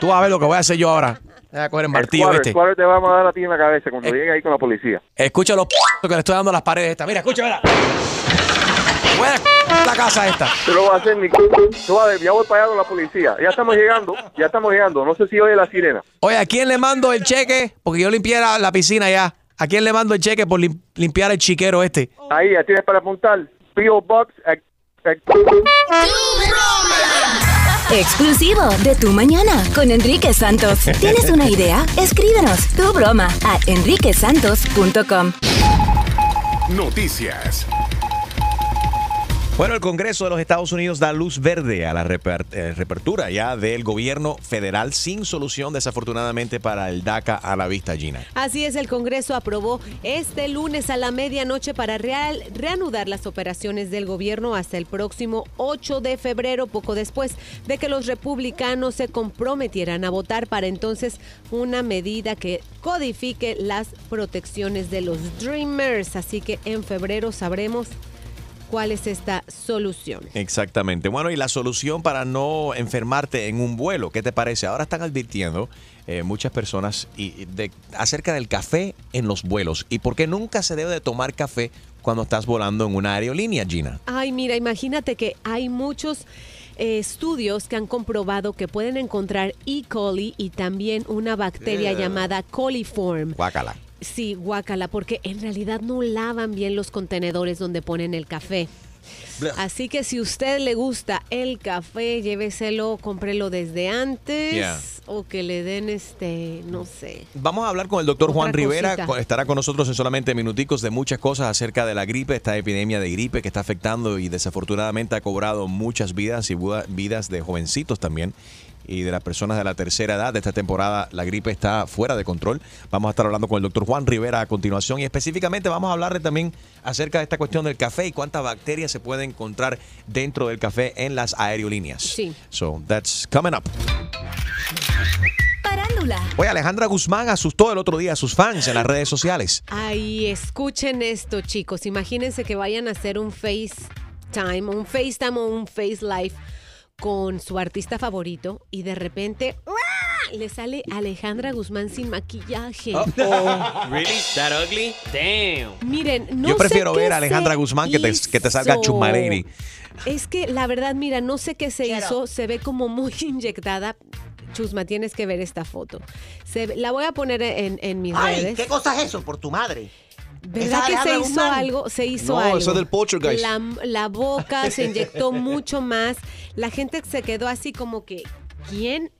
Tú vas a ver lo que voy a hacer yo ahora. Voy a coger el martillo, ¿viste? squatter te vamos a dar a ti en la cabeza cuando llegue ahí con la policía. Escucha los que le estoy dando a las paredes estas. Mira, escucha, mira. Voy la casa esta. Tú lo vas a hacer, mi Tú vas a ver, ya voy para allá con la policía. Ya estamos llegando, ya estamos llegando. No sé si oye la sirena. Oye, ¿a quién le mando el cheque? Porque yo limpié la, la piscina ya. ¿A quién le mando el cheque por lim- limpiar el chiquero este? Ahí, ya tienes para apuntar. P.O. Box. eh, eh, Exclusivo de Tu Mañana con Enrique Santos. ¿Tienes una idea? Escríbenos tu broma a enriquesantos.com. Noticias. Bueno, el Congreso de los Estados Unidos da luz verde a la eh, reapertura ya del gobierno federal sin solución, desafortunadamente, para el DACA a la vista, Gina. Así es, el Congreso aprobó este lunes a la medianoche para reanudar las operaciones del gobierno hasta el próximo 8 de febrero, poco después de que los republicanos se comprometieran a votar para entonces una medida que codifique las protecciones de los Dreamers. Así que en febrero sabremos cuál es esta solución. Exactamente. Bueno, y la solución para no enfermarte en un vuelo, ¿qué te parece? Ahora están advirtiendo eh, muchas personas y, de, acerca del café en los vuelos y por qué nunca se debe de tomar café cuando estás volando en una aerolínea, Gina. Ay, mira, imagínate que hay muchos eh, estudios que han comprobado que pueden encontrar E. coli y también una bacteria Yeah. llamada coliform. Guácala. Sí, guácala, porque en realidad no lavan bien los contenedores donde ponen el café. Así que si usted le gusta el café, lléveselo, cómprelo desde antes Yeah. o que le den este, no sé. Vamos a hablar con el doctor Juan Rivera. Estará con nosotros en solamente minuticos de muchas cosas acerca de la gripe, esta epidemia de gripe que está afectando y desafortunadamente ha cobrado muchas vidas y vidas de jovencitos también y de las personas de la tercera edad. De esta temporada la gripe está fuera de control. Vamos a estar hablando con el doctor Juan Rivera a continuación y específicamente vamos a hablarle también acerca de esta cuestión del café y cuántas bacterias se pueden encontrar dentro del café en las aerolíneas. Sí. So that's coming up. Parándula. Oye, Alejandra Guzmán asustó el otro día a sus fans en las redes sociales. Ay, escuchen esto, chicos. Imagínense que vayan a hacer un FaceTime, un FaceTime o un Face Live con su artista favorito y de repente ¡ah! le sale Alejandra Guzmán sin maquillaje. Oh. Really? That ugly? Damn. Miren, no Yo prefiero sé ver a Alejandra Guzmán que te, que te salga. Chumaleri. Es que la verdad, mira, no sé qué se hizo, se ve como muy inyectada. Chusma, tienes que ver esta foto. Se la voy a poner en, en mis Ay, redes. ¿qué cosa es eso? Por tu madre. ¿Verdad que se hizo algo? Se hizo No, algo. eso es del Poltergeist. La, la boca se inyectó mucho más. La gente se quedó así como que, ¿quién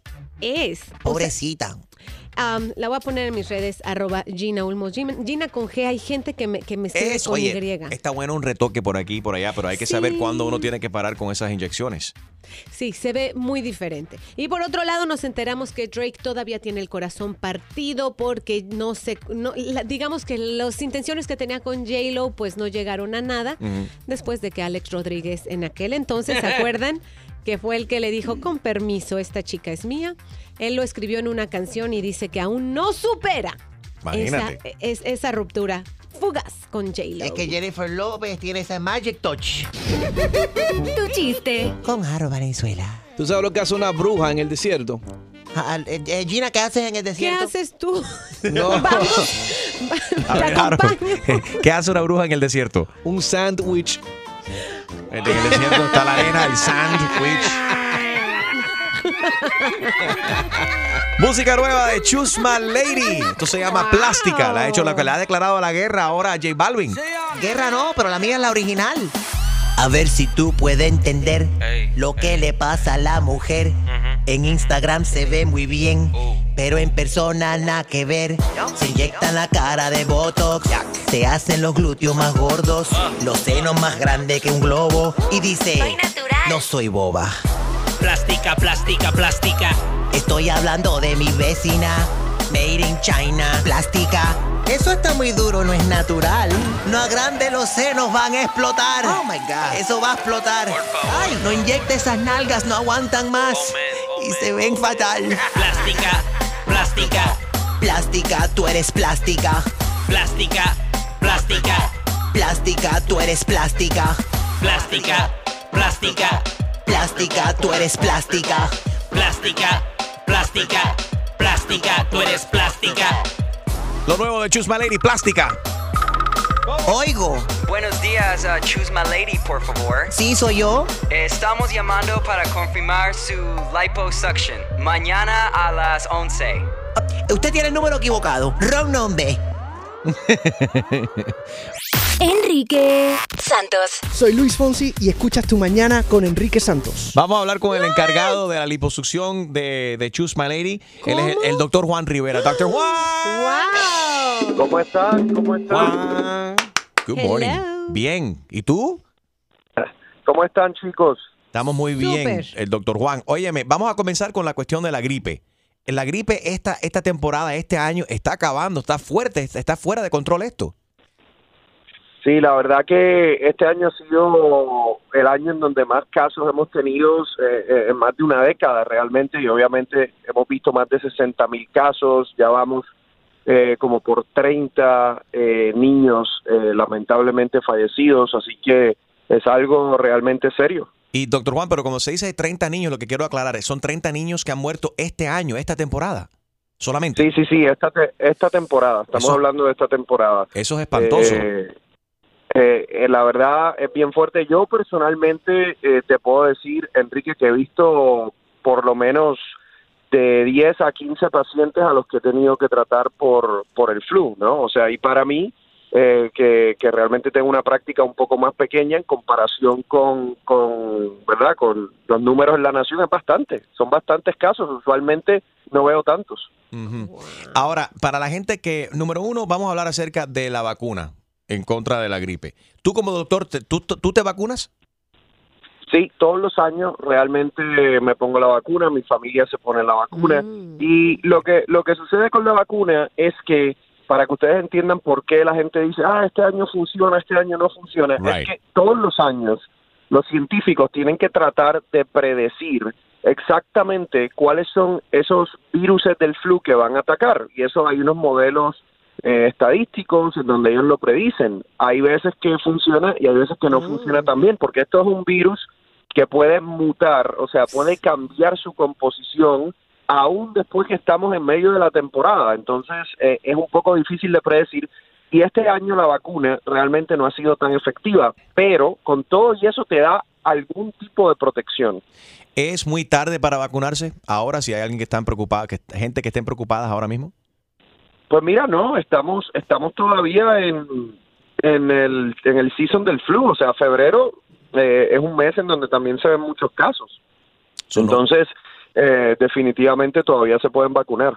es. Pobrecita. La voy a poner en mis redes, arroba Gina Ulmos. Gina, Gina con G, hay gente que me, que me Es, con oye, Y. está bueno un retoque por aquí y por allá, pero hay que saber cuándo uno tiene que parar con esas inyecciones. Sí, se ve muy diferente. Y por otro lado, nos enteramos que Drake todavía tiene el corazón partido porque no se. No, la- digamos que las intenciones que tenía con J-Lo, pues no llegaron a nada. Después de que Alex Rodríguez, en aquel entonces, ¿se acuerdan? Que fue el que le dijo, con permiso, esta chica es mía. Él lo escribió en una canción y dice que aún no supera esa, Imagínate. es- esa ruptura fugaz con J-Lo. Es que Jennifer López tiene ese magic touch. Tu chiste. Con Aro Valenzuela. ¿Tú sabes lo que hace una bruja en el desierto? Ah, eh, eh, Gina, ¿qué haces en el ¿Qué desierto? haces tú? No. A ver, ¿qué hace una bruja en el desierto? Un el desierto está la arena, el sandwich. Música nueva de Chusma Lady. Esto se llama Plástica. La ha hecho la que le ha declarado la guerra ahora a J Balvin. Guerra no, pero la mía es la original. A ver si tú puedes entender lo que le pasa a la mujer. En Instagram se ve muy bien, pero en persona nada que ver. Se inyectan la cara de Botox, se hacen los glúteos más gordos, los senos más grandes que un globo. Y dice, no soy boba. Plástica, plástica, plástica. Estoy hablando de mi vecina, Made in China, plástica. Eso está muy duro, no es natural. No agrande los senos, van a explotar. Oh my God. Eso va a explotar. Ay, no inyecte esas nalgas, no aguantan más. y se ven fatal. Plástica, plástica. Plástica, tú eres plástica. Plástica, plástica. Plástica, tú eres plástica. Plástica, plástica. Plástica, tú eres plástica. Plástica, plástica. Plástica, tú eres plástica. Lo nuevo de Chusma Lady, Plástica. Oigo. Buenos días, uh, Choose My Lady, por favor. Sí, soy yo. Estamos llamando para confirmar su liposuction. Mañana a las 11. Usted tiene el número equivocado. Wrong number. Enrique Santos. Soy Luis Fonsi y escuchas tu mañana con Enrique Santos. Vamos a hablar con el encargado de la liposucción de, de Chusma Lady. Él es el, el doctor Juan Rivera. Doctor Juan. ¿Cómo están? ¿Cómo están? Good morning. Bien. ¿Y tú? ¿Cómo están, chicos? Estamos muy bien, Súper. el doctor Juan. Óyeme, vamos a comenzar con la cuestión de la gripe. La gripe esta, esta temporada, este año, está acabando, está fuerte, está fuera de control esto. Sí, la verdad que este año ha sido el año en donde más casos hemos tenido eh, eh, en más de una década realmente y obviamente hemos visto más de 60 mil casos, ya vamos eh, como por 30 eh, niños eh, lamentablemente fallecidos, así que es algo realmente serio. Y doctor Juan, pero como se dice 30 niños, lo que quiero aclarar es, son 30 niños que han muerto este año, esta temporada. Solamente. Sí, sí, sí, esta, te- esta temporada, estamos Eso- hablando de esta temporada. Eso es espantoso. Eh, eh, eh, la verdad es bien fuerte. Yo personalmente eh, te puedo decir, Enrique, que he visto por lo menos de 10 a 15 pacientes a los que he tenido que tratar por, por el flu, ¿no? O sea, y para mí, eh, que, que realmente tengo una práctica un poco más pequeña en comparación con, con, ¿verdad? Con los números en la nación, es bastante. Son bastantes casos. Usualmente no veo tantos. Ahora, para la gente que, número uno, vamos a hablar acerca de la vacuna en contra de la gripe. Tú como doctor, te- ¿tú, tú te vacunas? Sí, todos los años realmente me pongo la vacuna, mi familia se pone la vacuna y lo que lo que sucede con la vacuna es que para que ustedes entiendan por qué la gente dice, ah, este año funciona, este año no funciona, Right. es que todos los años los científicos tienen que tratar de predecir exactamente cuáles son esos virus del flu que van a atacar y eso hay unos modelos eh, estadísticos en donde ellos lo predicen. Hay veces que funciona y hay veces que no funciona también, porque esto es un virus que puede mutar, o sea, puede cambiar su composición aún después que estamos en medio de la temporada. Entonces, eh, es un poco difícil de predecir. Y este año la vacuna realmente no ha sido tan efectiva, pero con todo y eso te da algún tipo de protección. ¿Es muy tarde para vacunarse? Ahora, si hay alguien que está preocupada, que, gente que estén preocupadas ahora mismo. Pues mira, no, estamos estamos todavía en, en el en el season del flu, o sea, febrero eh, es un mes en donde también se ven muchos casos. Entonces, eh, definitivamente todavía se pueden vacunar.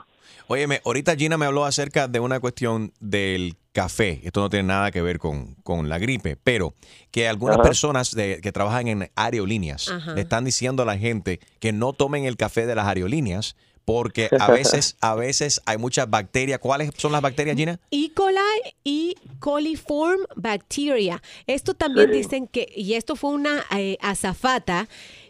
Óyeme, ahorita Gina me habló acerca de una cuestión del café. Esto no tiene nada que ver con, con la gripe, pero que algunas Ajá. personas de- que trabajan en aerolíneas Ajá. le están diciendo a la gente que no tomen el café de las aerolíneas porque a veces, a veces hay muchas bacterias. ¿Cuáles son las bacterias, Gina? E. coli y coliform bacteria. Esto también Sí. dicen que, y esto fue una eh, azafata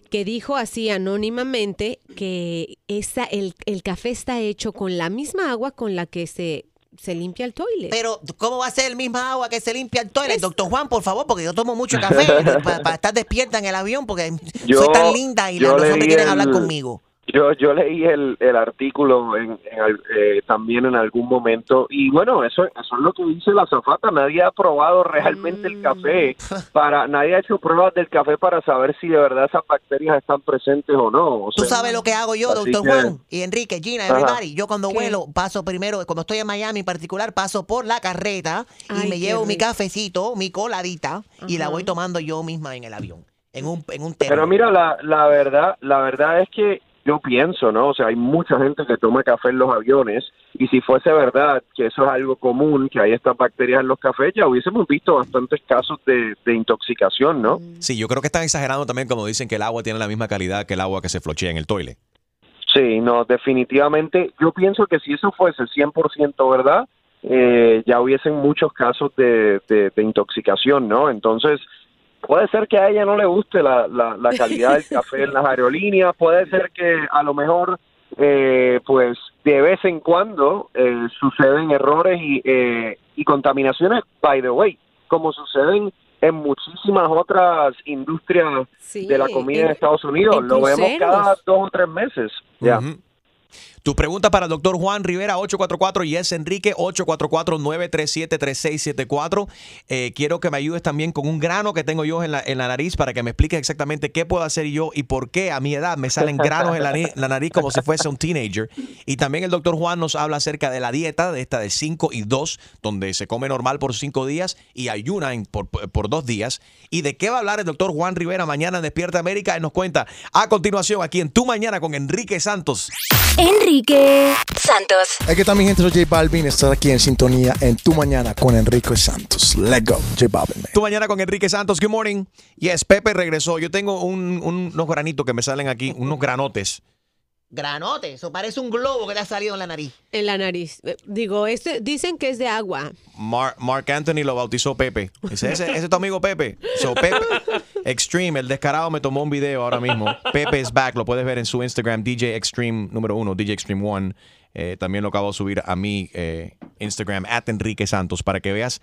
que dijo así anónimamente que esa, el, el café está hecho con la misma agua con la que se, se limpia el toilet. Pero, ¿cómo va a ser el misma agua que se limpia el toilet? Doctor Juan, por favor, porque yo tomo mucho café para estar despierta en el avión porque Yo- soy tan linda y yo la- los hombres quieren el- hablar conmigo. Yo, yo leí el, el artículo en, en al- eh, también en algún momento y bueno, eso, eso es lo que dice la zafata. Nadie ha probado realmente el café para, nadie ha hecho pruebas del café para saber si de verdad esas bacterias están presentes o no. O Tú sabes lo que hago yo, doctor que- Juan y Enrique, Gina, everybody. Yo cuando vuelo paso primero, cuando estoy en Miami en particular, paso por la carreta y Ay, me llevo mi cafecito, mi coladita y la voy tomando yo misma en el avión, en un, en un Pero mira, la, la verdad, la verdad es que yo pienso, ¿no? O sea, hay mucha gente que toma café en los aviones y si fuese verdad que eso es algo común, que hay estas bacterias en los cafés, ya hubiésemos visto bastantes casos de, de intoxicación, ¿no? Sí, yo creo que están exagerando también cuando dicen que el agua tiene la misma calidad que el agua que se flochea en el toilet. Sí, no, definitivamente. Yo pienso que si eso fuese 100% verdad, eh, ya hubiesen muchos casos de, de- de intoxicación, ¿no? Entonces, puede ser que a ella no le guste la, la, la calidad del café en las aerolíneas, puede ser que a lo mejor, eh, pues, de vez en cuando eh, suceden errores y, eh, y contaminaciones, by the way, como suceden en muchísimas otras industrias de la comida en, en- Estados Unidos. Lo vemos cada dos o tres meses. Ya. Tu pregunta para el doctor Juan Rivera, 844 y es Enrique, 844-937-3674. Eh, quiero que me ayudes también con un grano que tengo yo en la, en la nariz para que me expliques exactamente qué puedo hacer yo y por qué a mi edad me salen granos en la, nariz como si fuese un teenager. Y también el doctor Juan nos habla acerca de la dieta, de esta de 5 y 2, donde se come normal por 5 días y ayuna por, por dos días. ¿Y de qué va a hablar el doctor Juan Rivera mañana en Despierta América? Él nos cuenta a continuación aquí en Tu Mañana con Enrique Santos. Enrique Santos. Es que también gente soy J Balvin, estar aquí en sintonía en Tu Mañana con Enrique Santos. Let's go, J Balvin. Tu mañana con Enrique Santos. Good morning. Yes, Pepe regresó. Yo tengo un- un- unos granitos que me salen aquí, unos granotes. Granote, eso parece un globo que le ha salido en la nariz. En la nariz. Eh, Digo, este, dicen que es de agua. Mar- Mark Anthony lo bautizó Pepe. Dice, ese, ese es tu amigo Pepe. So, Pepe Extreme, el descarado me tomó un video ahora mismo. Pepe is back. Lo puedes ver en su Instagram, DJ Extreme número uno, DJ Extreme One. Eh, también lo acabo de subir a mi eh, Instagram, at Enrique Santos, para que veas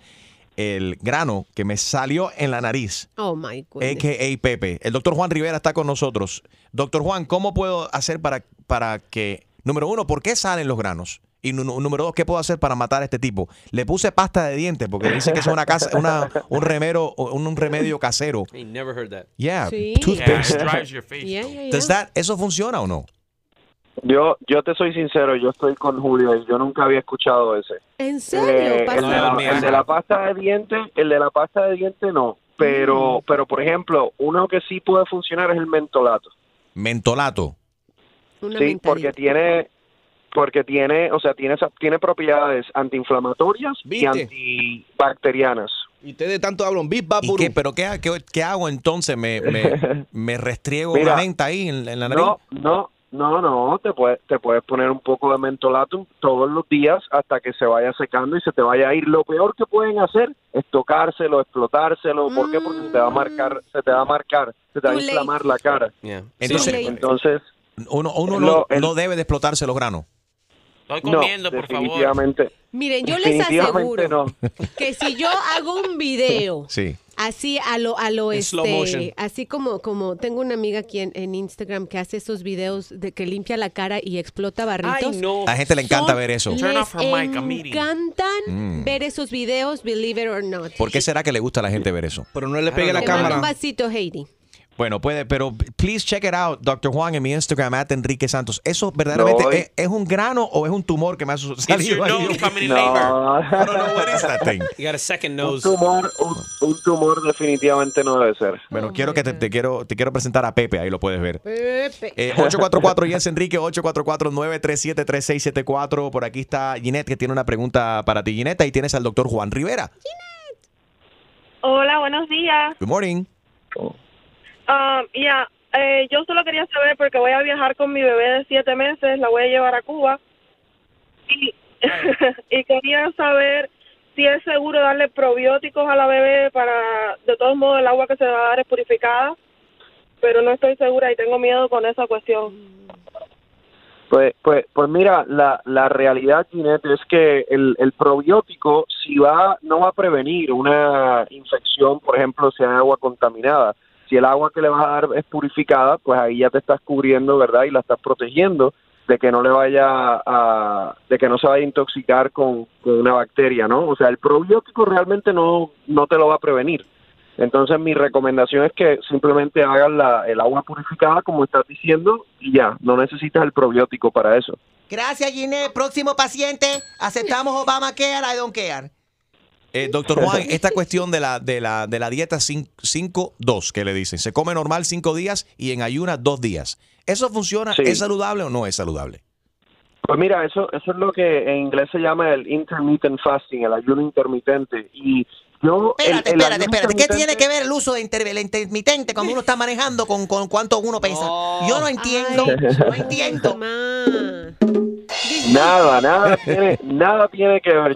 el grano que me salió en la nariz. Oh my goodness. a.k.a. Pepe. El doctor Juan Rivera está con nosotros. Doctor Juan, ¿cómo puedo hacer para, para que, número uno, ¿por qué salen los granos? Y número dos, ¿qué puedo hacer para matar a este tipo? Le puse pasta de dientes porque dicen que es una casa, una, un, remero, un, un remedio casero. I never heard that. Yeah, Sí. toothpaste. Yeah, your face. Yeah, yeah, Does yeah. that- ¿Eso funciona o no? Yo, yo te soy sincero, yo estoy con Julio y yo nunca había escuchado ese. ¿En serio? Eh, el, de la, el de la pasta de dientes, el de la pasta de dientes no. Pero, pero por ejemplo, uno que sí puede funcionar es el mentolato. Mentolato. Una sí, porque tiene, porque tiene, o sea, tiene, esa- tiene propiedades antiinflamatorias y antibacterianas. Y ustedes tanto hablan bip, bap, ¿Y qué, ¿Pero qué, qué, qué hago entonces? ¿Me, me, me restriego Mira, una menta ahí en, en la nariz? No, no, no, no, te puedes, te puedes poner un poco de mentolatum todos los días hasta que se vaya secando y se te vaya a ir. Lo peor que pueden hacer es tocárselo, explotárselo. ¿Por qué? Porque se te va a marcar, se te va a marcar, se te va a inflamar la cara. Entonces, Entonces, uno, uno Lo- no, el- no debe de explotarse los granos. Estoy no, comiendo, por favor. definitivamente. Miren, yo les aseguro no. que si yo hago un video Sí. Así a lo a lo En este slow motion. así como como tengo una amiga aquí en, en Instagram que hace esos videos de que limpia la cara y explota barritos. Ay, no. A la gente le encanta Son- ver eso. Turn Les off her mic, I'm eating. encantan Mm. ver esos videos, believe it or not. ¿Por qué será que le gusta a la gente ver eso? Pero no le pegue la mando un cámara. vasito, Heidi. Bueno, puede, pero please check it out, Dr. Juan, en mi Instagram, at Enrique Santos. ¿Eso verdaderamente No, es, es un grano o es un tumor que me ha salido your ahí? nose coming in No. labor. I don't know what is that thing. You got a second Un nose. tumor, un, un tumor definitivamente no debe ser. Bueno, quiero que te, te quiero, te quiero presentar a Pepe, ahí lo puedes ver. Pepe. Eh, 844 Yes Enrique, 844-937-3674. Por aquí está Ginette, que tiene una pregunta para ti. Ginette, ahí tienes al doctor Juan Rivera. Hola, buenos días. Good morning. Ah, ya, eh, yo solo quería saber porque voy a viajar con mi bebé de siete meses, la voy a llevar a Cuba y, y quería saber si es seguro darle probióticos a la bebé para, de todos modos el agua que se va a dar es purificada, pero no estoy segura y tengo miedo con esa cuestión. Pues, pues, pues mira, la, la realidad, Ginette, es que el, el probiótico, si va, no va a prevenir una infección, por ejemplo, si hay agua contaminada. Si el agua que le vas a dar es purificada, pues ahí ya te estás cubriendo, ¿verdad? Y la estás protegiendo de que no le vaya a, de que no se vaya a intoxicar con, una bacteria, ¿no? O sea, el probiótico realmente no, no te lo va a prevenir. Entonces mi recomendación es que simplemente hagas la, el agua purificada como estás diciendo y ya, no necesitas el probiótico para eso. Gracias, Ginette. Próximo paciente. Aceptamos Obamacare, I don't care. Eh, doctor Juan, esta cuestión de la, de la, de la dieta 5-2 que le dicen, se come normal 5 días y en ayuna 2 días. ¿Eso funciona? Sí. ¿Es saludable o no es saludable? Pues mira, eso, eso es lo que en inglés se llama el intermittent fasting, el ayuno intermitente. Y yo... Espérate, el espérate, espérate. ¿Qué tiene que ver el uso de inter- el intermitente cuando uno está manejando con, con cuánto uno pesa? Yo no entiendo, no entiendo. Nada, nada tiene, nada tiene que ver.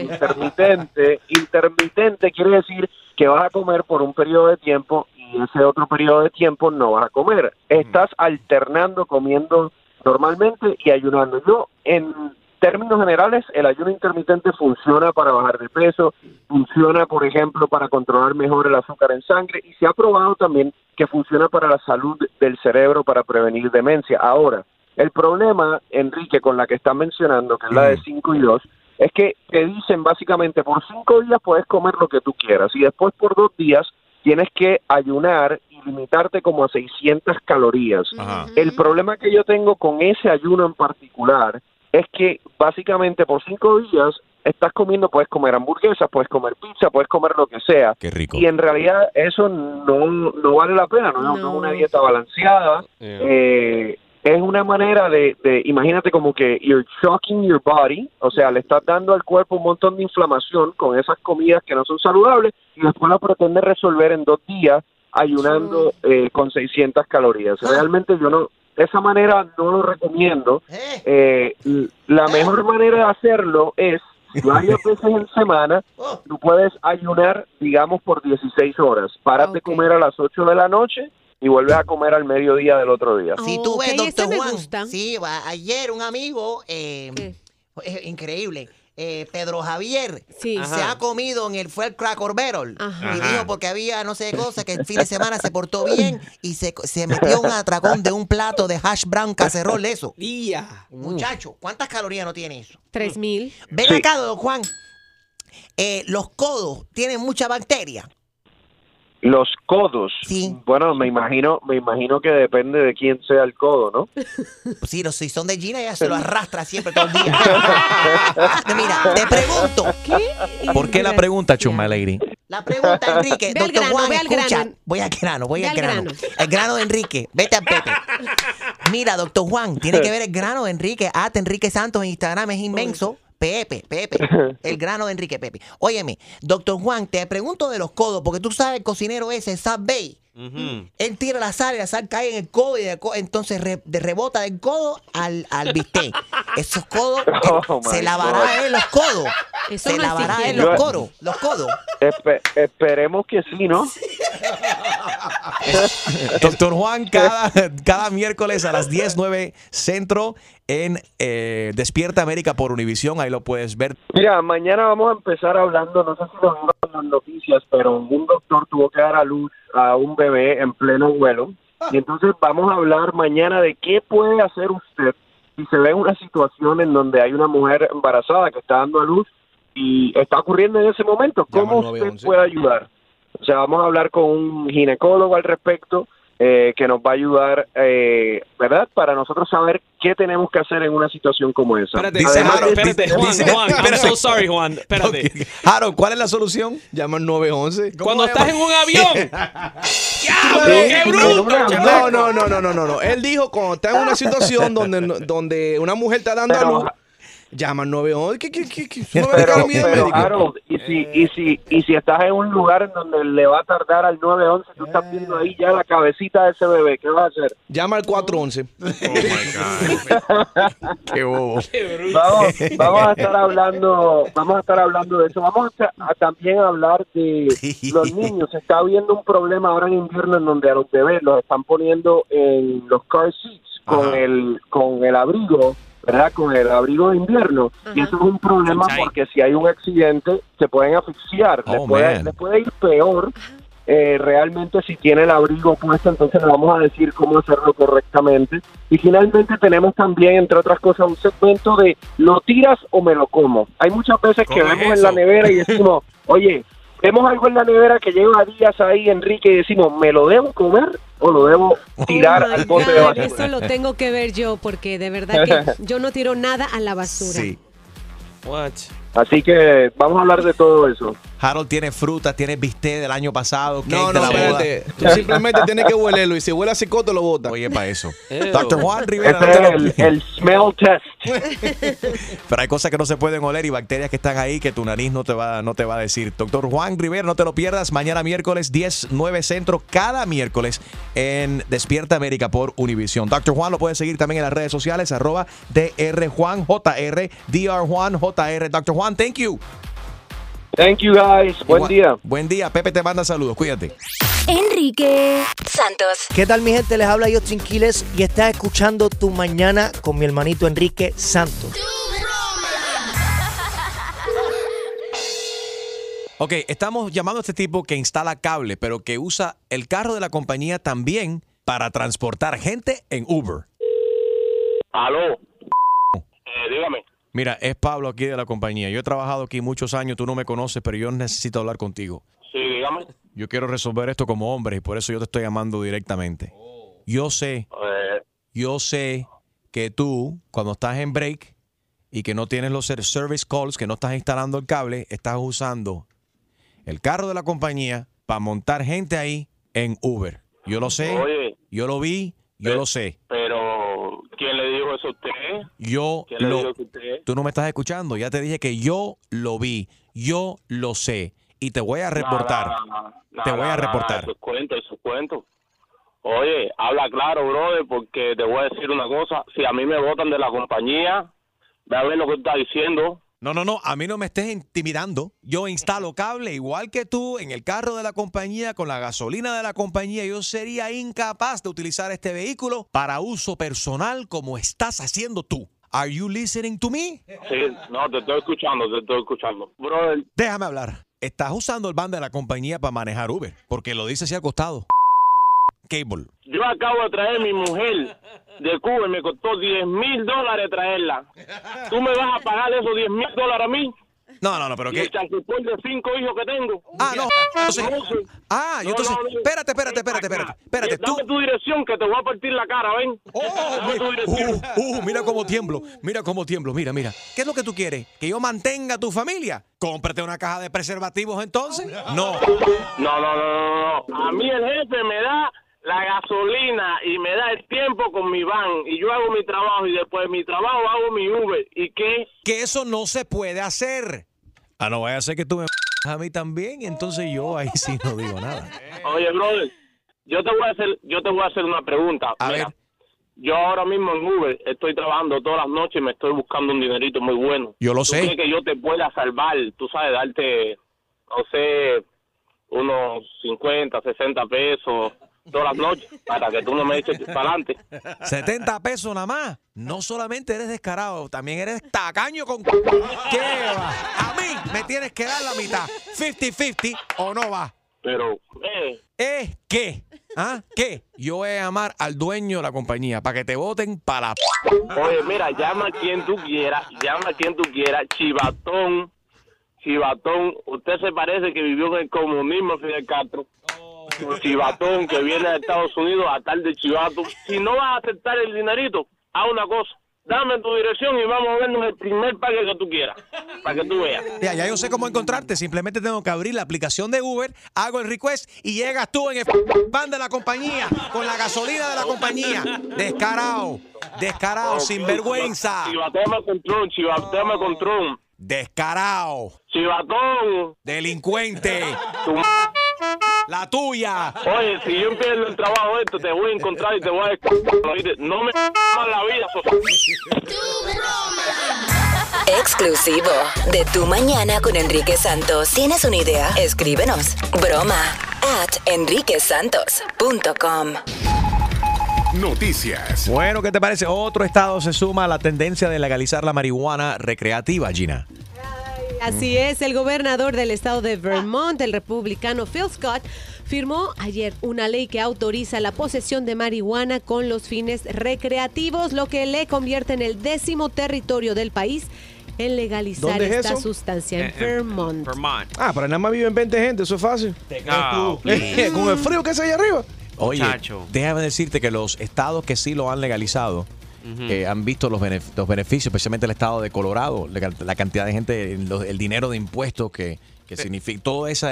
Intermitente, intermitente quiere decir que vas a comer por un periodo de tiempo y ese otro periodo de tiempo no vas a comer. Estás alternando comiendo normalmente y ayunando. Yo, en términos generales, el ayuno intermitente funciona para bajar de peso, funciona, por ejemplo, para controlar mejor el azúcar en sangre y se ha probado también que funciona para la salud del cerebro, para prevenir demencia. Ahora, el problema, Enrique, con la que estás mencionando, que es la de 5 y 2, es que te dicen básicamente por 5 días puedes comer lo que tú quieras y después por 2 días tienes que ayunar y limitarte como a 600 calorías. El problema que yo tengo con ese ayuno en particular es que básicamente por 5 días estás comiendo, puedes comer hamburguesas, puedes comer pizza, puedes comer lo que sea. Qué rico. Y en realidad eso no, no vale la pena, no, no es una dieta balanceada. Eh, es una manera de, de, imagínate como que you're shocking your body, o sea, le estás dando al cuerpo un montón de inflamación con esas comidas que no son saludables y después lo pretende resolver en dos días ayunando eh, con 600 calorías. Realmente yo no, de esa manera no lo recomiendo. Eh, l- la mejor manera de hacerlo es varias veces en semana, tú puedes ayunar, digamos, por 16 horas. Paras de comer a las 8 de la noche y vuelves a comer al mediodía del otro día. Si tú ves, doctor Juan, sí, va, ayer un amigo, eh, eh, increíble, eh, Pedro Javier, se ha comido en el, fue el Cracker Barrel y dijo porque había no sé qué cosa, que el fin de semana se portó bien y se, se metió un atracón de un plato de hash brown cacerol eso. Muchacho, ¿cuántas calorías no tiene eso? Tres mil. Ven acá, don Juan, eh, los codos tienen mucha bacteria. Los codos. Bueno, me imagino, me imagino que depende de quién sea el codo, ¿no? Pues sí, los, si son de Gina, ella se lo arrastra siempre todo el día. Mira, te pregunto. ¿Por qué la pregunta, Chuma Lady? La pregunta, Enrique. Ve al Doctor grano, Juan, ve al escucha. grano. Voy al grano, voy Ve al grano. grano. El grano de Enrique. Vete al Pepe. Mira, doctor Juan, tiene que ver el grano de Enrique. Ah, Enrique Santos en Instagram es inmenso. Pepe, Pepe. El grano de Enrique Pepe. Óyeme, doctor Juan, te pregunto de los codos, porque tú sabes el cocinero ese, Sab Bay. Él tira la sal y la sal cae en el codo y de co- entonces re- de rebota del codo al, al bistec. Esos codos, Oh, my se lavará God. él los codos. Eso se no lavará él higiene. los codos. Los codos. Espe- esperemos que sí, ¿no? Doctor Juan, cada, cada miércoles a las 10, 9 centro en eh, Despierta América por Univisión. Ahí lo puedes ver. Mira, mañana vamos a empezar hablando, no sé si lo en las noticias, pero un doctor tuvo que dar a luz a un bebé en pleno vuelo. Y entonces vamos a hablar mañana de qué puede hacer usted si se ve una situación en donde hay una mujer embarazada que está dando a luz y está ocurriendo en ese momento. ¿Cómo usted puede ayudar? O sea, vamos a hablar con un ginecólogo al respecto eh, que nos va a ayudar, eh, ¿verdad? Para nosotros saber qué tenemos que hacer en una situación como esa. Espérate, Además de- espérate, Juan, Juan, I'm so sorry, Juan. Espérate. Harold, ¿cuál es la solución? Llama al 911. Cuando estás en un avión. ¡Qué bruto, No, no, no, no, no, no, no. Él dijo cuando está en una situación donde, donde una mujer está dando a Pero- luz, llama al 911. ¿Qué, qué, qué, qué? Pero. Harold, y si, y, si, y si estás en un lugar en donde le va a tardar al 911, tú estás viendo ahí ya la cabecita de ese bebé, ¿qué vas a hacer? Llama al 411. Qué bobo. Vamos, vamos a estar hablando, vamos a estar hablando de eso. Vamos a, a también hablar de los niños. Se está viendo un problema ahora en invierno en donde a los bebés los están poniendo en los car seats con Ajá. el con el abrigo, ¿verdad? Con el abrigo de invierno. Y eso es un problema porque si hay un accidente se pueden asfixiar. les, Oh, puede, man. les puede ir peor. eh, realmente si tiene el abrigo puesto, entonces le vamos a decir cómo hacerlo correctamente. Y finalmente tenemos también, entre otras cosas, un segmento de ¿lo tiras o me lo como? Hay muchas veces que ¿Cómo es vemos en la nevera y decimos, oye, vemos algo en la nevera que lleva días ahí, Enrique, y decimos, ¿me lo debo comer o lo debo tirar Oh al bote de basura? Eso lo tengo que ver yo porque de verdad que yo no tiro nada a la basura. Sí. What? Así que vamos a hablar de todo eso. Harold tiene frutas, tiene bistec del año pasado, cake No, de no, la boda. espérate. Tú simplemente tienes que huelerlo y si huele a cicote lo bota. Oye, para eso. Ew. Doctor Juan Rivera. No es el smell test. Pero hay cosas que no se pueden oler y bacterias que están ahí que tu nariz no te va, no te va a decir. Doctor Juan Rivera, no te lo pierdas. Mañana miércoles 10, 9 centro, cada miércoles en Despierta América por Univisión. Doctor Juan lo puedes seguir también en las redes sociales, arroba DR Juan JR, DR Juan JR. Doctor Juan, thank you. Thank you guys. Buen Igual- día. Buen día. Pepe te manda saludos. Cuídate. Enrique Santos. ¿Qué tal mi gente? Les habla Justin Quiles y estás escuchando Tu Mañana con mi hermanito Enrique Santos. Ok, estamos llamando a este tipo que instala cable, pero que usa el carro de la compañía también para transportar gente en Uber. Aló. Eh, dígame. Mira, es Pablo aquí de la compañía. Yo he trabajado aquí muchos años, tú no me conoces, pero yo necesito hablar contigo. Sí, dígame. Yo quiero resolver esto como hombre y por eso yo te estoy llamando directamente. Yo sé, yo sé que tú, cuando estás en break y que no tienes los ser- service calls, que no estás instalando el cable, estás usando el carro de la compañía para montar gente ahí en Uber. Yo lo sé, Oye. yo lo vi, yo lo sé. pero, ¿quién le dijo eso a usted? Yo ¿Quién le dijo eso a usted? Tú no me estás escuchando. Ya te dije que yo lo vi, yo lo sé y te voy a reportar. Nah, te nah, voy a reportar. Eso es cuento, eso es cuento. Oye, habla claro, brother, porque te voy a decir una cosa. Si a mí me votan de la compañía, ve a ver lo que tú estás diciendo. No, no, no, a mí no me estés intimidando. Yo instalo cable igual que tú en el carro de la compañía, con la gasolina de la compañía. Yo sería incapaz de utilizar este vehículo para uso personal como estás haciendo tú. Are you listening to me? Sí, no, te estoy escuchando, te estoy escuchando. Brother, Déjame hablar. Estás usando el van de la compañía para manejar Uber, porque lo dice así al costado. Cable. yo acabo de traer a mi mujer de Cuba y me costó 10 mil dólares traerla. ¿Tú me vas a pagar esos 10 mil dólares a mí? No, no, no, pero ¿Y qué. el de cinco hijos que tengo? Ah, no. entonces- ah, yo entonces. Espérate, espérate, espérate, espérate. Espérate, Eh, Dame tu dirección que te voy a partir la cara, ven. Dame tu dirección. Uh, uh, mira cómo tiemblo, mira cómo tiemblo, mira, mira. ¿Qué es lo que tú quieres? ¿Que yo mantenga a tu familia? Cómprate una caja de preservativos entonces. No. No, no, no, no, no. A mí el jefe me da la gasolina y me da el tiempo con mi van y yo hago mi trabajo y después de mi trabajo hago mi Uber. ¿Y qué? Que eso no se puede hacer. Ah, no vaya a ser que tú me a mí también, entonces yo ahí sí no digo nada. Oye, brother, yo te voy a hacer, yo te voy a hacer una pregunta. Mira, Yo ahora mismo en Uber estoy trabajando todas las noches y me estoy buscando un dinerito muy bueno. Yo lo ¿Tú sé. crees que yo te pueda salvar? Tú sabes, darte, no sé, unos 50, 60 pesos todas las noches para que tú no me eches para adelante. 70 pesos nada más. No solamente eres descarado, también eres tacaño con... ¿Qué va? A mí me tienes que dar la mitad. 50-50 o no va. Pero, eh, ¿Es qué? ¿Ah? ¿Qué? Yo voy a llamar al dueño de la compañía para que te voten para. Oye, mira, llama a quien tú quieras, llama a quien tú quieras, chivatón, chivatón, usted se parece que vivió en el comunismo, Fidel Castro. Chivatón que viene de Estados Unidos a tal de chivato. Si no vas a aceptar el dinerito, haz una cosa. Dame tu dirección y vamos a vernos el primer parque que tú quieras, para que tú veas. Ya, ya yo sé cómo encontrarte. Simplemente tengo que abrir la aplicación de Uber, hago el request y llegas tú en el pan de la compañía, con la gasolina de la compañía. Descarado, descarado, sinvergüenza. Chivateame con Tron, chivateame con Tron. Descarado. Chivatón. Delincuente. La tuya. Oye, si yo empiezo el trabajo esto, te voy a encontrar y te voy a decir, no me la vida, Exclusivo de Tu Mañana con Enrique Santos. ¿Tienes una idea? Escríbenos. Broma at enriquesantos.com. Noticias. Bueno, ¿qué te parece? Otro estado se suma a la tendencia de legalizar la marihuana recreativa, Gina. Así es, el gobernador del estado de Vermont, el republicano Phil Scott, firmó ayer una ley que autoriza la posesión de marihuana con los fines recreativos, lo que le convierte en el décimo territorio del país en legalizar ¿Dónde es esta eso? sustancia en Eh, Vermont. Ah, pero nada más viven 20 gente, eso es fácil. No, please. Con el frío que es allá arriba. Oye, déjame decirte que los estados que sí lo han legalizado Eh, han visto los, benef- los beneficios, especialmente el estado de Colorado, la, la cantidad de gente, los- el dinero de impuestos que, que significa, todo, esa,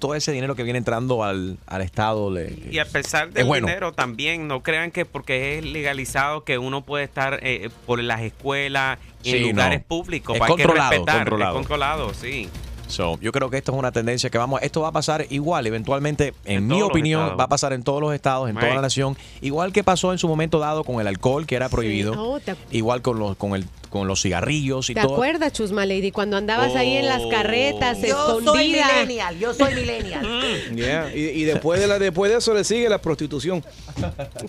todo ese dinero que viene entrando al, al estado. le- Y a pesar es del bueno. dinero también, no crean que porque es legalizado que uno puede estar eh, por las escuelas y en Sí, lugares no. públicos. Es Hay que controlado, respetar, controlado. Es controlado, sí. So, yo creo que esto es una tendencia que vamos, esto va a pasar igual, eventualmente, en, En mi opinión, va a pasar en todos los estados, en toda la nación, igual que pasó en su momento dado con el alcohol, que era prohibido, Oh, ¿te, igual con los, con el, con los cigarrillos y te todo. acuerdas, Chusma Lady, cuando andabas ahí en las Oh. carretas Yo soy millennial, yo soy millennial. Yeah, Y, y después, de la, después de eso le sigue la prostitución.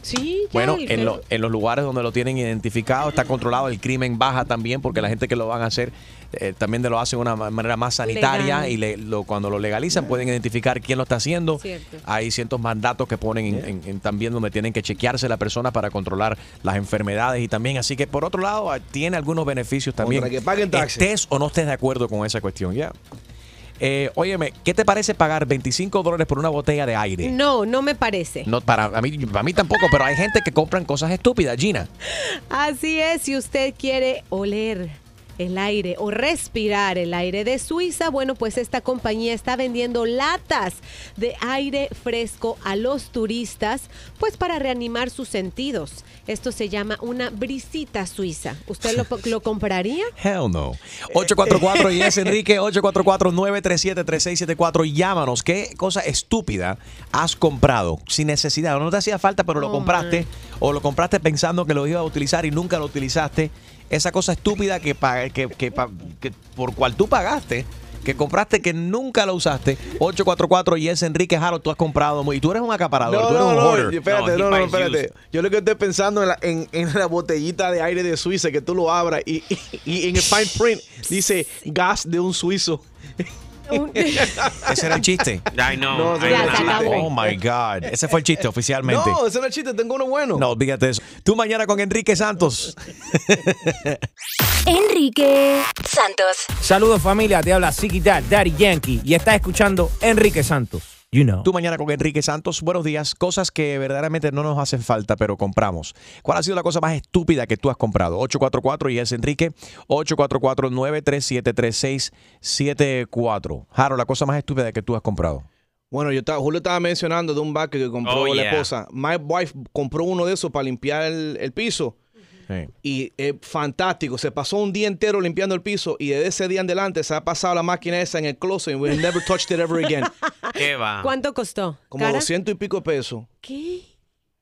Sí, Bueno, en, lo- en los lugares donde lo tienen identificado, está controlado, el crimen baja también, porque la gente que lo van a hacer eh, también lo hacen de una ma- manera más sanitaria Y le- lo- cuando lo legalizan pueden identificar quién lo está haciendo. Cierto. Hay ciertos mandatos que ponen en- en- en también donde tienen que chequearse la persona para controlar las enfermedades y también, así que por otro lado, ah, tiene algunos beneficios también. Contra que paguen taxes. Estés o no estés de acuerdo con esa cuestión, ya. Eh, óyeme, ¿qué te parece pagar 25 dólares por una botella de aire? No, no me parece. No, para, a mí, para mí tampoco, pero hay gente que compran cosas estúpidas, Gina. Así es, si usted quiere oler el aire o respirar el aire de Suiza, bueno, pues esta compañía está vendiendo latas de aire fresco a los turistas, pues para reanimar sus sentidos. Esto se llama una brisita suiza. ¿Usted lo, lo compraría? Hell no. 844 y es Enrique, 844-937-3674. Llámanos. ¿Qué cosa estúpida has comprado sin necesidad? No te hacía falta, pero lo Oh, compraste. O lo compraste pensando que lo ibas a utilizar y nunca lo utilizaste. Esa cosa estúpida que, que, que que por cual tú pagaste. Que compraste que nunca lo usaste. 844 y es Enrique Jaro, tú has comprado. muy- Y tú eres un acaparador. No, tú eres no, un no, espérate, no, no, espérate. used. Yo lo que estoy pensando en la, en, en la botellita de aire de Suiza, que tú lo abras y, y- y en el fine print dice gas de un suizo. Ese era el chiste. Ay, no. No, se acabó. Oh my God. Ese fue el chiste oficialmente. No, ese no es el chiste, tengo uno bueno. No, olvídate de eso. Tú mañana con Enrique Santos. Enrique Santos. Saludos familia, te habla Dad, Daddy Yankee y estás escuchando Enrique Santos. You know. Tú mañana con Enrique Santos. Buenos días. Cosas que verdaderamente no nos hacen falta, pero compramos. ¿Cuál ha sido la cosa más estúpida que tú has comprado? 844 y es Enrique. 844-937-3674. Jaro, la cosa más estúpida que tú has comprado. Bueno, yo estaba, Julio estaba mencionando de un baque que compró Oh, la yeah. esposa. My wife compró uno de esos para limpiar el, el piso. Y es fantástico. Se pasó un día entero limpiando el piso y desde ese día en adelante se ha pasado la máquina esa en el closet and we never touched it ever again. ¿Qué va? ¿Cuánto costó? Como ¿Cara? 200 y pico de pesos. ¿Qué?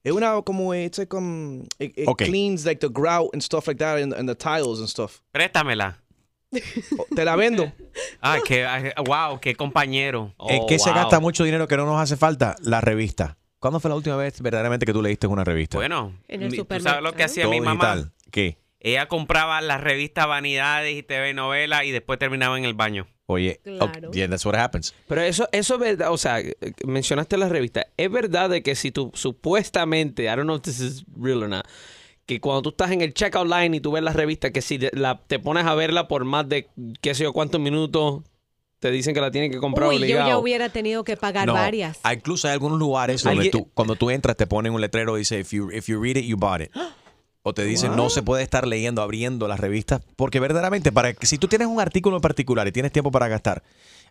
Es una como it's like um it, it Ok. cleans like the grout and stuff like that and, and the tiles and stuff. Préstamela. Te la vendo. Qué, ay, wow, qué compañero. ¿En qué se gasta mucho dinero que no nos hace falta? La revista. ¿Cuándo fue la última vez verdaderamente que tú leíste una revista? Bueno, En el mi- ¿tú sabes supermercado. lo que hacía Todo mi mamá? digital. ¿Qué? Ella compraba las revistas Vanidades y TV Novelas y después terminaba en el baño. Oye, Claro. ok, yeah, that's what happens. Pero eso, eso es verdad, o sea, mencionaste la revista. Es verdad de que si tú supuestamente, I don't know if this is real or not, que cuando tú estás en el checkout line y tú ves la revista, que si la, te pones a verla por más de qué sé yo cuántos minutos, te dicen que la tienen que comprar Uy, yo obligado. ya hubiera tenido que pagar No, varias. incluso hay algunos lugares donde tú, cuando tú entras te ponen un letrero y dice, if you, if you read it, you bought it. O te dicen, no se puede estar leyendo, abriendo las revistas, porque verdaderamente, para que si tú tienes un artículo en particular y tienes tiempo para gastar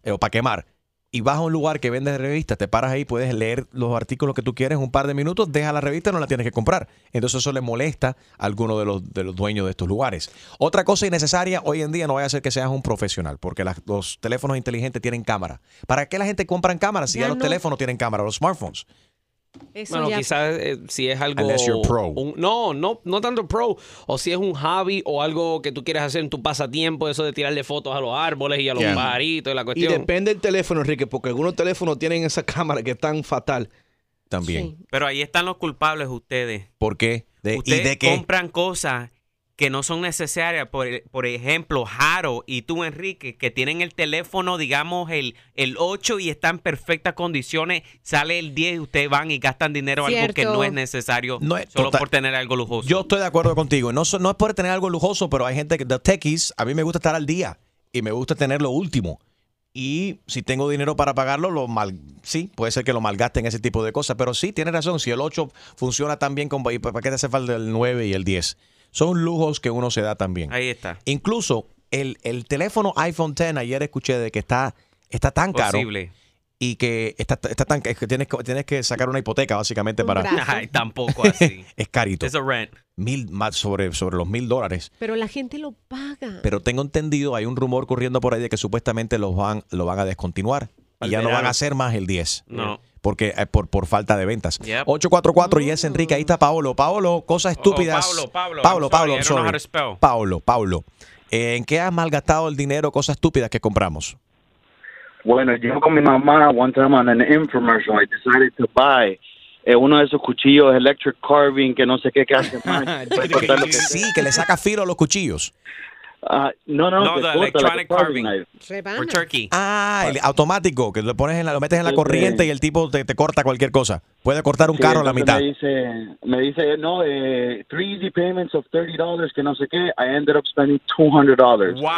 eh, o para quemar, y vas a un lugar que vende revistas, te paras ahí, puedes leer los artículos que tú quieres un par de minutos, deja la revista, no la tienes que comprar. Entonces eso le molesta a alguno de los, de los dueños de estos lugares. Otra cosa innecesaria, hoy en día no vaya a ser que seas un profesional, porque las- los teléfonos inteligentes tienen cámara. ¿Para qué la gente compra cámaras si ya, Ya los no. teléfonos tienen cámara, los smartphones? Eso Bueno, ya- quizás eh, si es algo. Unless you're pro. un- no, no, no tanto pro. O si es un hobby o algo que tú quieres hacer en tu pasatiempo, eso de tirarle fotos a los árboles y a los Yeah. pajaritos y la Y cuestión. depende del teléfono, Enrique, porque algunos teléfonos tienen esa cámara que es tan fatal. También. Pero ahí están los culpables ustedes. ¿Por qué? De- ¿Y Ustedes de qué? compran cosas que no son necesarias. Por, por ejemplo, Jaro y tú, Enrique, que tienen el teléfono, digamos, el, el 8 y está en perfectas condiciones. Sale el 10 y ustedes van y gastan dinero en algo que Cierto. no es necesario No es solo total- por tener algo lujoso. Yo estoy de acuerdo contigo. No, no es por tener algo lujoso, pero hay gente que de techies, a mí me gusta estar al día y me gusta tener lo último. Y si tengo dinero para pagarlo, lo mal, sí, puede ser que lo malgaste en ese tipo de cosas, pero sí, tiene razón, si el 8 funciona tan bien, con, ¿y ¿para qué te hace falta el 9 y el 10? Son lujos que uno se da también. Ahí está. Incluso el, el teléfono iPhone X, ayer escuché de que está, está tan caro Posible. y que está, está tan que tienes, que- tienes que sacar una hipoteca básicamente para... Ay, tampoco así. es carito. Es rent. Mil, más sobre, sobre los mil dólares. Pero la gente lo paga. Pero tengo entendido, hay un rumor corriendo por ahí de que supuestamente los van, lo van a descontinuar. Y ya no van a hacer más el 10. No. Porque eh, por, por falta de ventas. Yep. 844 y es Enrique, ahí está Paolo. Paolo, cosas estúpidas. Oh, Pablo, Pablo, Paolo, I'm sorry, Pablo, sorry. Paolo. Eh, ¿En qué has malgastado el dinero, cosas estúpidas que compramos? Bueno, yo con mi mamá, one time on an infomercial, I decided to buy eh, uno de esos cuchillos electric carving que no sé qué que hacen más. Que sí, que le saca filo a los cuchillos. Ah, no, no, No, que the corta, electronic carving carving. knife. For turkey. Ah, el automático, que lo pones en la, lo metes en la Sí, corriente sí. y el tipo te, te corta cualquier cosa. Puede cortar un Sí, carro a la mitad. Me dice, me dice, no, eh, three easy payments of $30, que no sé qué. I ended up spending $200. Wow.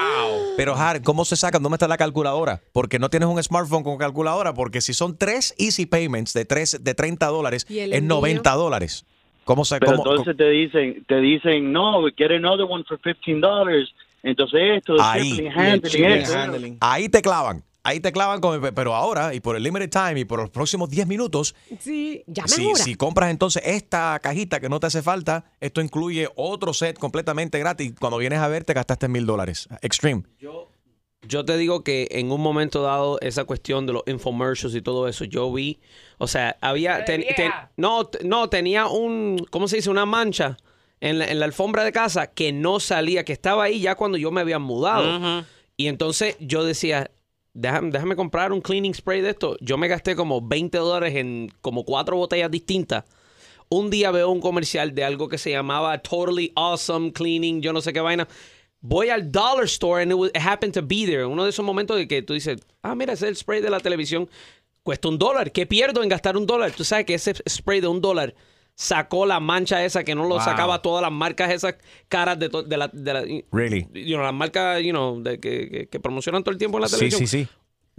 Pero, Har, ¿cómo se saca? ¿Dónde está la calculadora? Porque no tienes un smartphone con calculadora. Porque si son tres easy payments de, tres, de 30 dólares, ¿Y el es envío? 90 dólares. ¿Cómo se Pero cómo- entonces te dicen, te dicen, no, get another one for $15. Entonces esto, Ahí, shipping, handling, esto. ahí te clavan. Ahí te clavan, con, pero ahora, y por el limited time, y por los próximos 10 minutos, Sí, ya si, si compras entonces esta cajita que no te hace falta, esto incluye otro set completamente gratis. Cuando vienes a ver, te gastaste mil dólares. Extreme. Yo te digo que en un momento dado, esa cuestión de los infomercials y todo eso, yo vi, o sea, había, ten- ten- no, no, tenía un, ¿cómo se dice? Una mancha en la, en la alfombra de casa que no salía, que estaba ahí ya cuando yo me había mudado. Y entonces yo decía, déjame, déjame comprar un cleaning spray de esto. Yo me gasté como 20 dólares en como cuatro botellas distintas. Un día veo un comercial de algo que se llamaba Totally Awesome Cleaning, yo no sé qué vaina. Voy al dollar store and it, happened to be there. Uno de esos momentos de que tú dices, ah, mira, ese es el spray de la televisión. Cuesta un dólar. ¿Qué pierdo en gastar un dólar? Tú sabes que ese spray de un dólar sacó la mancha esa que no lo Wow. sacaba todas las marcas esas caras de, de la... De la Really? you know, las marcas, you know, de que, que- que promocionan todo el tiempo en la Sí, televisión. sí, sí.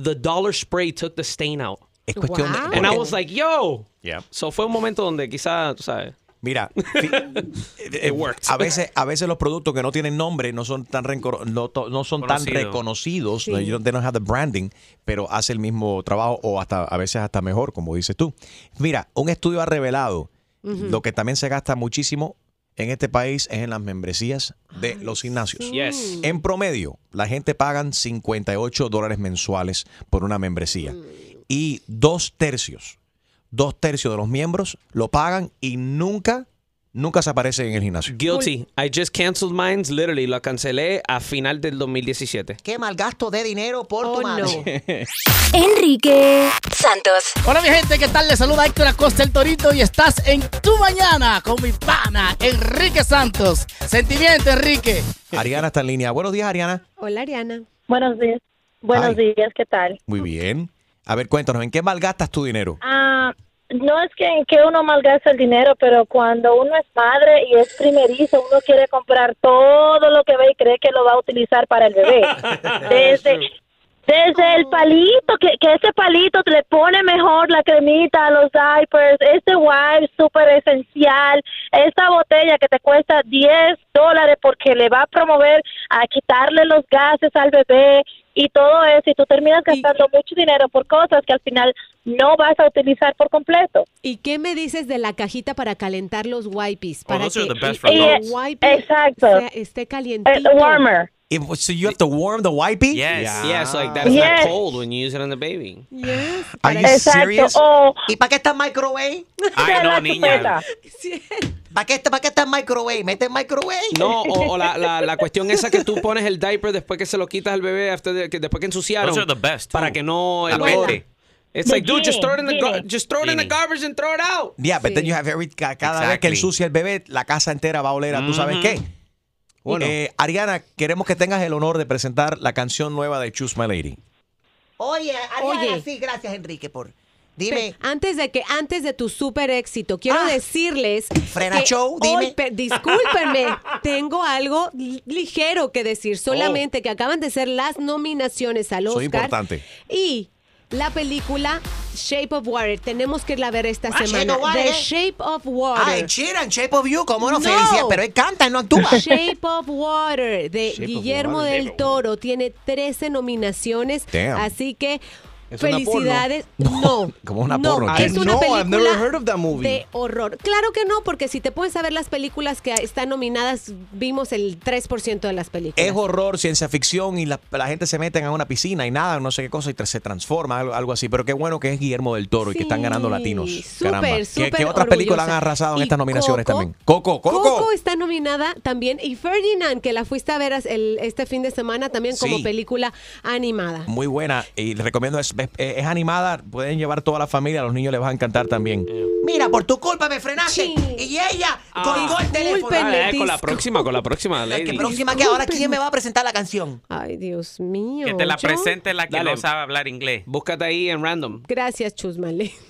The dollar spray took the stain out. Es cuestión de- And I was like, yo. Yeah. So fue un momento donde quizá, tú sabes. Mira, eh, a veces, a veces los productos que no tienen nombre no son tan rencor- no, to- no son tan Conocido. reconocidos, Sí. don't, they don't have the branding, pero hace el mismo trabajo o hasta a veces hasta mejor, como dices tú. Mira, un estudio ha revelado Lo que también se gasta muchísimo en este país es en las membresías de los gimnasios. Yes. En promedio, la gente pagan 58 dólares mensuales por una membresía. Y dos tercios, dos tercios de los miembros lo pagan y nunca, nunca se aparecen en el gimnasio. Guilty. I just canceled mine, literally. Lo cancelé a final del 2017. Qué mal gasto de dinero por Oh, tu madre. Enrique Santos. Hola mi gente, ¿qué tal? Les saluda Héctor Acosta el Torito y estás en Tu Mañana con mi pana Enrique Santos. Sentimiento, Enrique. Ariana está en línea. Buenos días, Ariana. Hola, Ariana. Buenos días. Buenos Ay. días, ¿qué tal? Muy bien. A ver, cuéntanos, ¿en qué malgastas tu dinero? Ah, no es que en que uno malgasta el dinero, pero cuando uno es madre y es primerizo, uno quiere comprar todo lo que ve y cree que lo va a utilizar para el bebé. Desde, Desde el palito, que, que ese palito le pone mejor la cremita a los diapers, este wipe súper esencial, esta botella que te cuesta 10 dólares porque le va a promover a quitarle los gases al bebé y todo eso, y tú terminas gastando mucho dinero por cosas que al final no vas a utilizar por completo. ¿Y qué me dices de la cajita para calentar los wipes? Para those are que el wipe Exacto. sea- esté calientito. If- so you have to warm the wipey? Yes. Yeah, so like that is Yes. not cold when you use it on the baby. Are you Exacto. serious? O ¿Y para qué está microwave? Ay, no, niña. ¿Para qué, está- ¿Para qué está el microwave? Mete el microwave. No, o, o la, la, la cuestión esa que tú pones el diaper después que se lo quitas al bebé, after the- que después que ensuciaron. Those are the best, Para que no el olor. It's like, dude, just throw it in the, gar- just throw it in the garbage and throw it out. Yeah, but then you have every, ca- cada vez que ensucia el bebé, la casa entera va a oler a tú sabes Mhm. qué. Bueno. Eh, Ariana, queremos que tengas el honor de presentar la canción nueva de Choose My Lady. Oye, Ariana, Oye. sí, gracias, Enrique, por... Dime. Antes de que, antes de tu super éxito, quiero decirles. Frena que show, hoy, dime. pe- discúlpenme, tengo algo li- ligero que decir. Solamente que acaban de ser las nominaciones al Soy Oscar. importante. Y la película Shape of Water. Tenemos que irla a ver esta Ah, Shape semana. of Water, The ¿eh? Shape of Water. Ah, en Sheeran, Shape of You, cómo no, No. felicidad, pero él canta, no actúa. Shape of Water de Shape of Guillermo Water. del Toro tiene 13 nominaciones. Damn. Así que ¿Es una porno? felicidades. No. Como una no, porno. es una película I've never heard of that movie. de horror. Claro que no, porque si te puedes saber las películas que están nominadas, vimos el 3% de las películas. Es horror, ciencia ficción y la, la gente se mete en una piscina y nada, no sé qué cosa y se transforma, algo, algo así. Pero qué bueno que es Guillermo del Toro y que están ganando latinos. súper, Caramba. ¿Qué- súper ¿Qué, otras películas han arrasado en Y estas nominaciones Coco, también? Coco, Coco. Coco está nominada también y Ferdinand, que la fuiste a ver el- este fin de semana también como Sí. película animada. Muy buena y les recomiendo, es, es, es animada, pueden llevar toda la familia, a los niños les va a encantar también. Mira, por tu culpa me frenaste. Y ella colgó el teléfono. Ah, eh, con la próxima, con la próxima, lady. ¿Qué próxima que ahora quién me va a presentar la canción? Ay, Dios mío. Que te la ¿yo? presente la que Dale. no sabe hablar inglés. Búscate ahí en random. Gracias, Chusmale.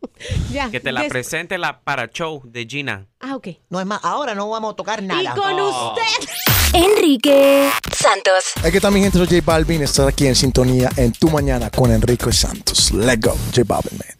ya. Que te la des- presente la para show de Gina. Ah, ok. No es más, ahora no vamos a tocar nada. Y con usted. Enrique Santos. Hay que también gente, soy J Balvin, estar aquí en sintonía en Tu Mañana con Enrique Santos. Let's go, J Balvin, man.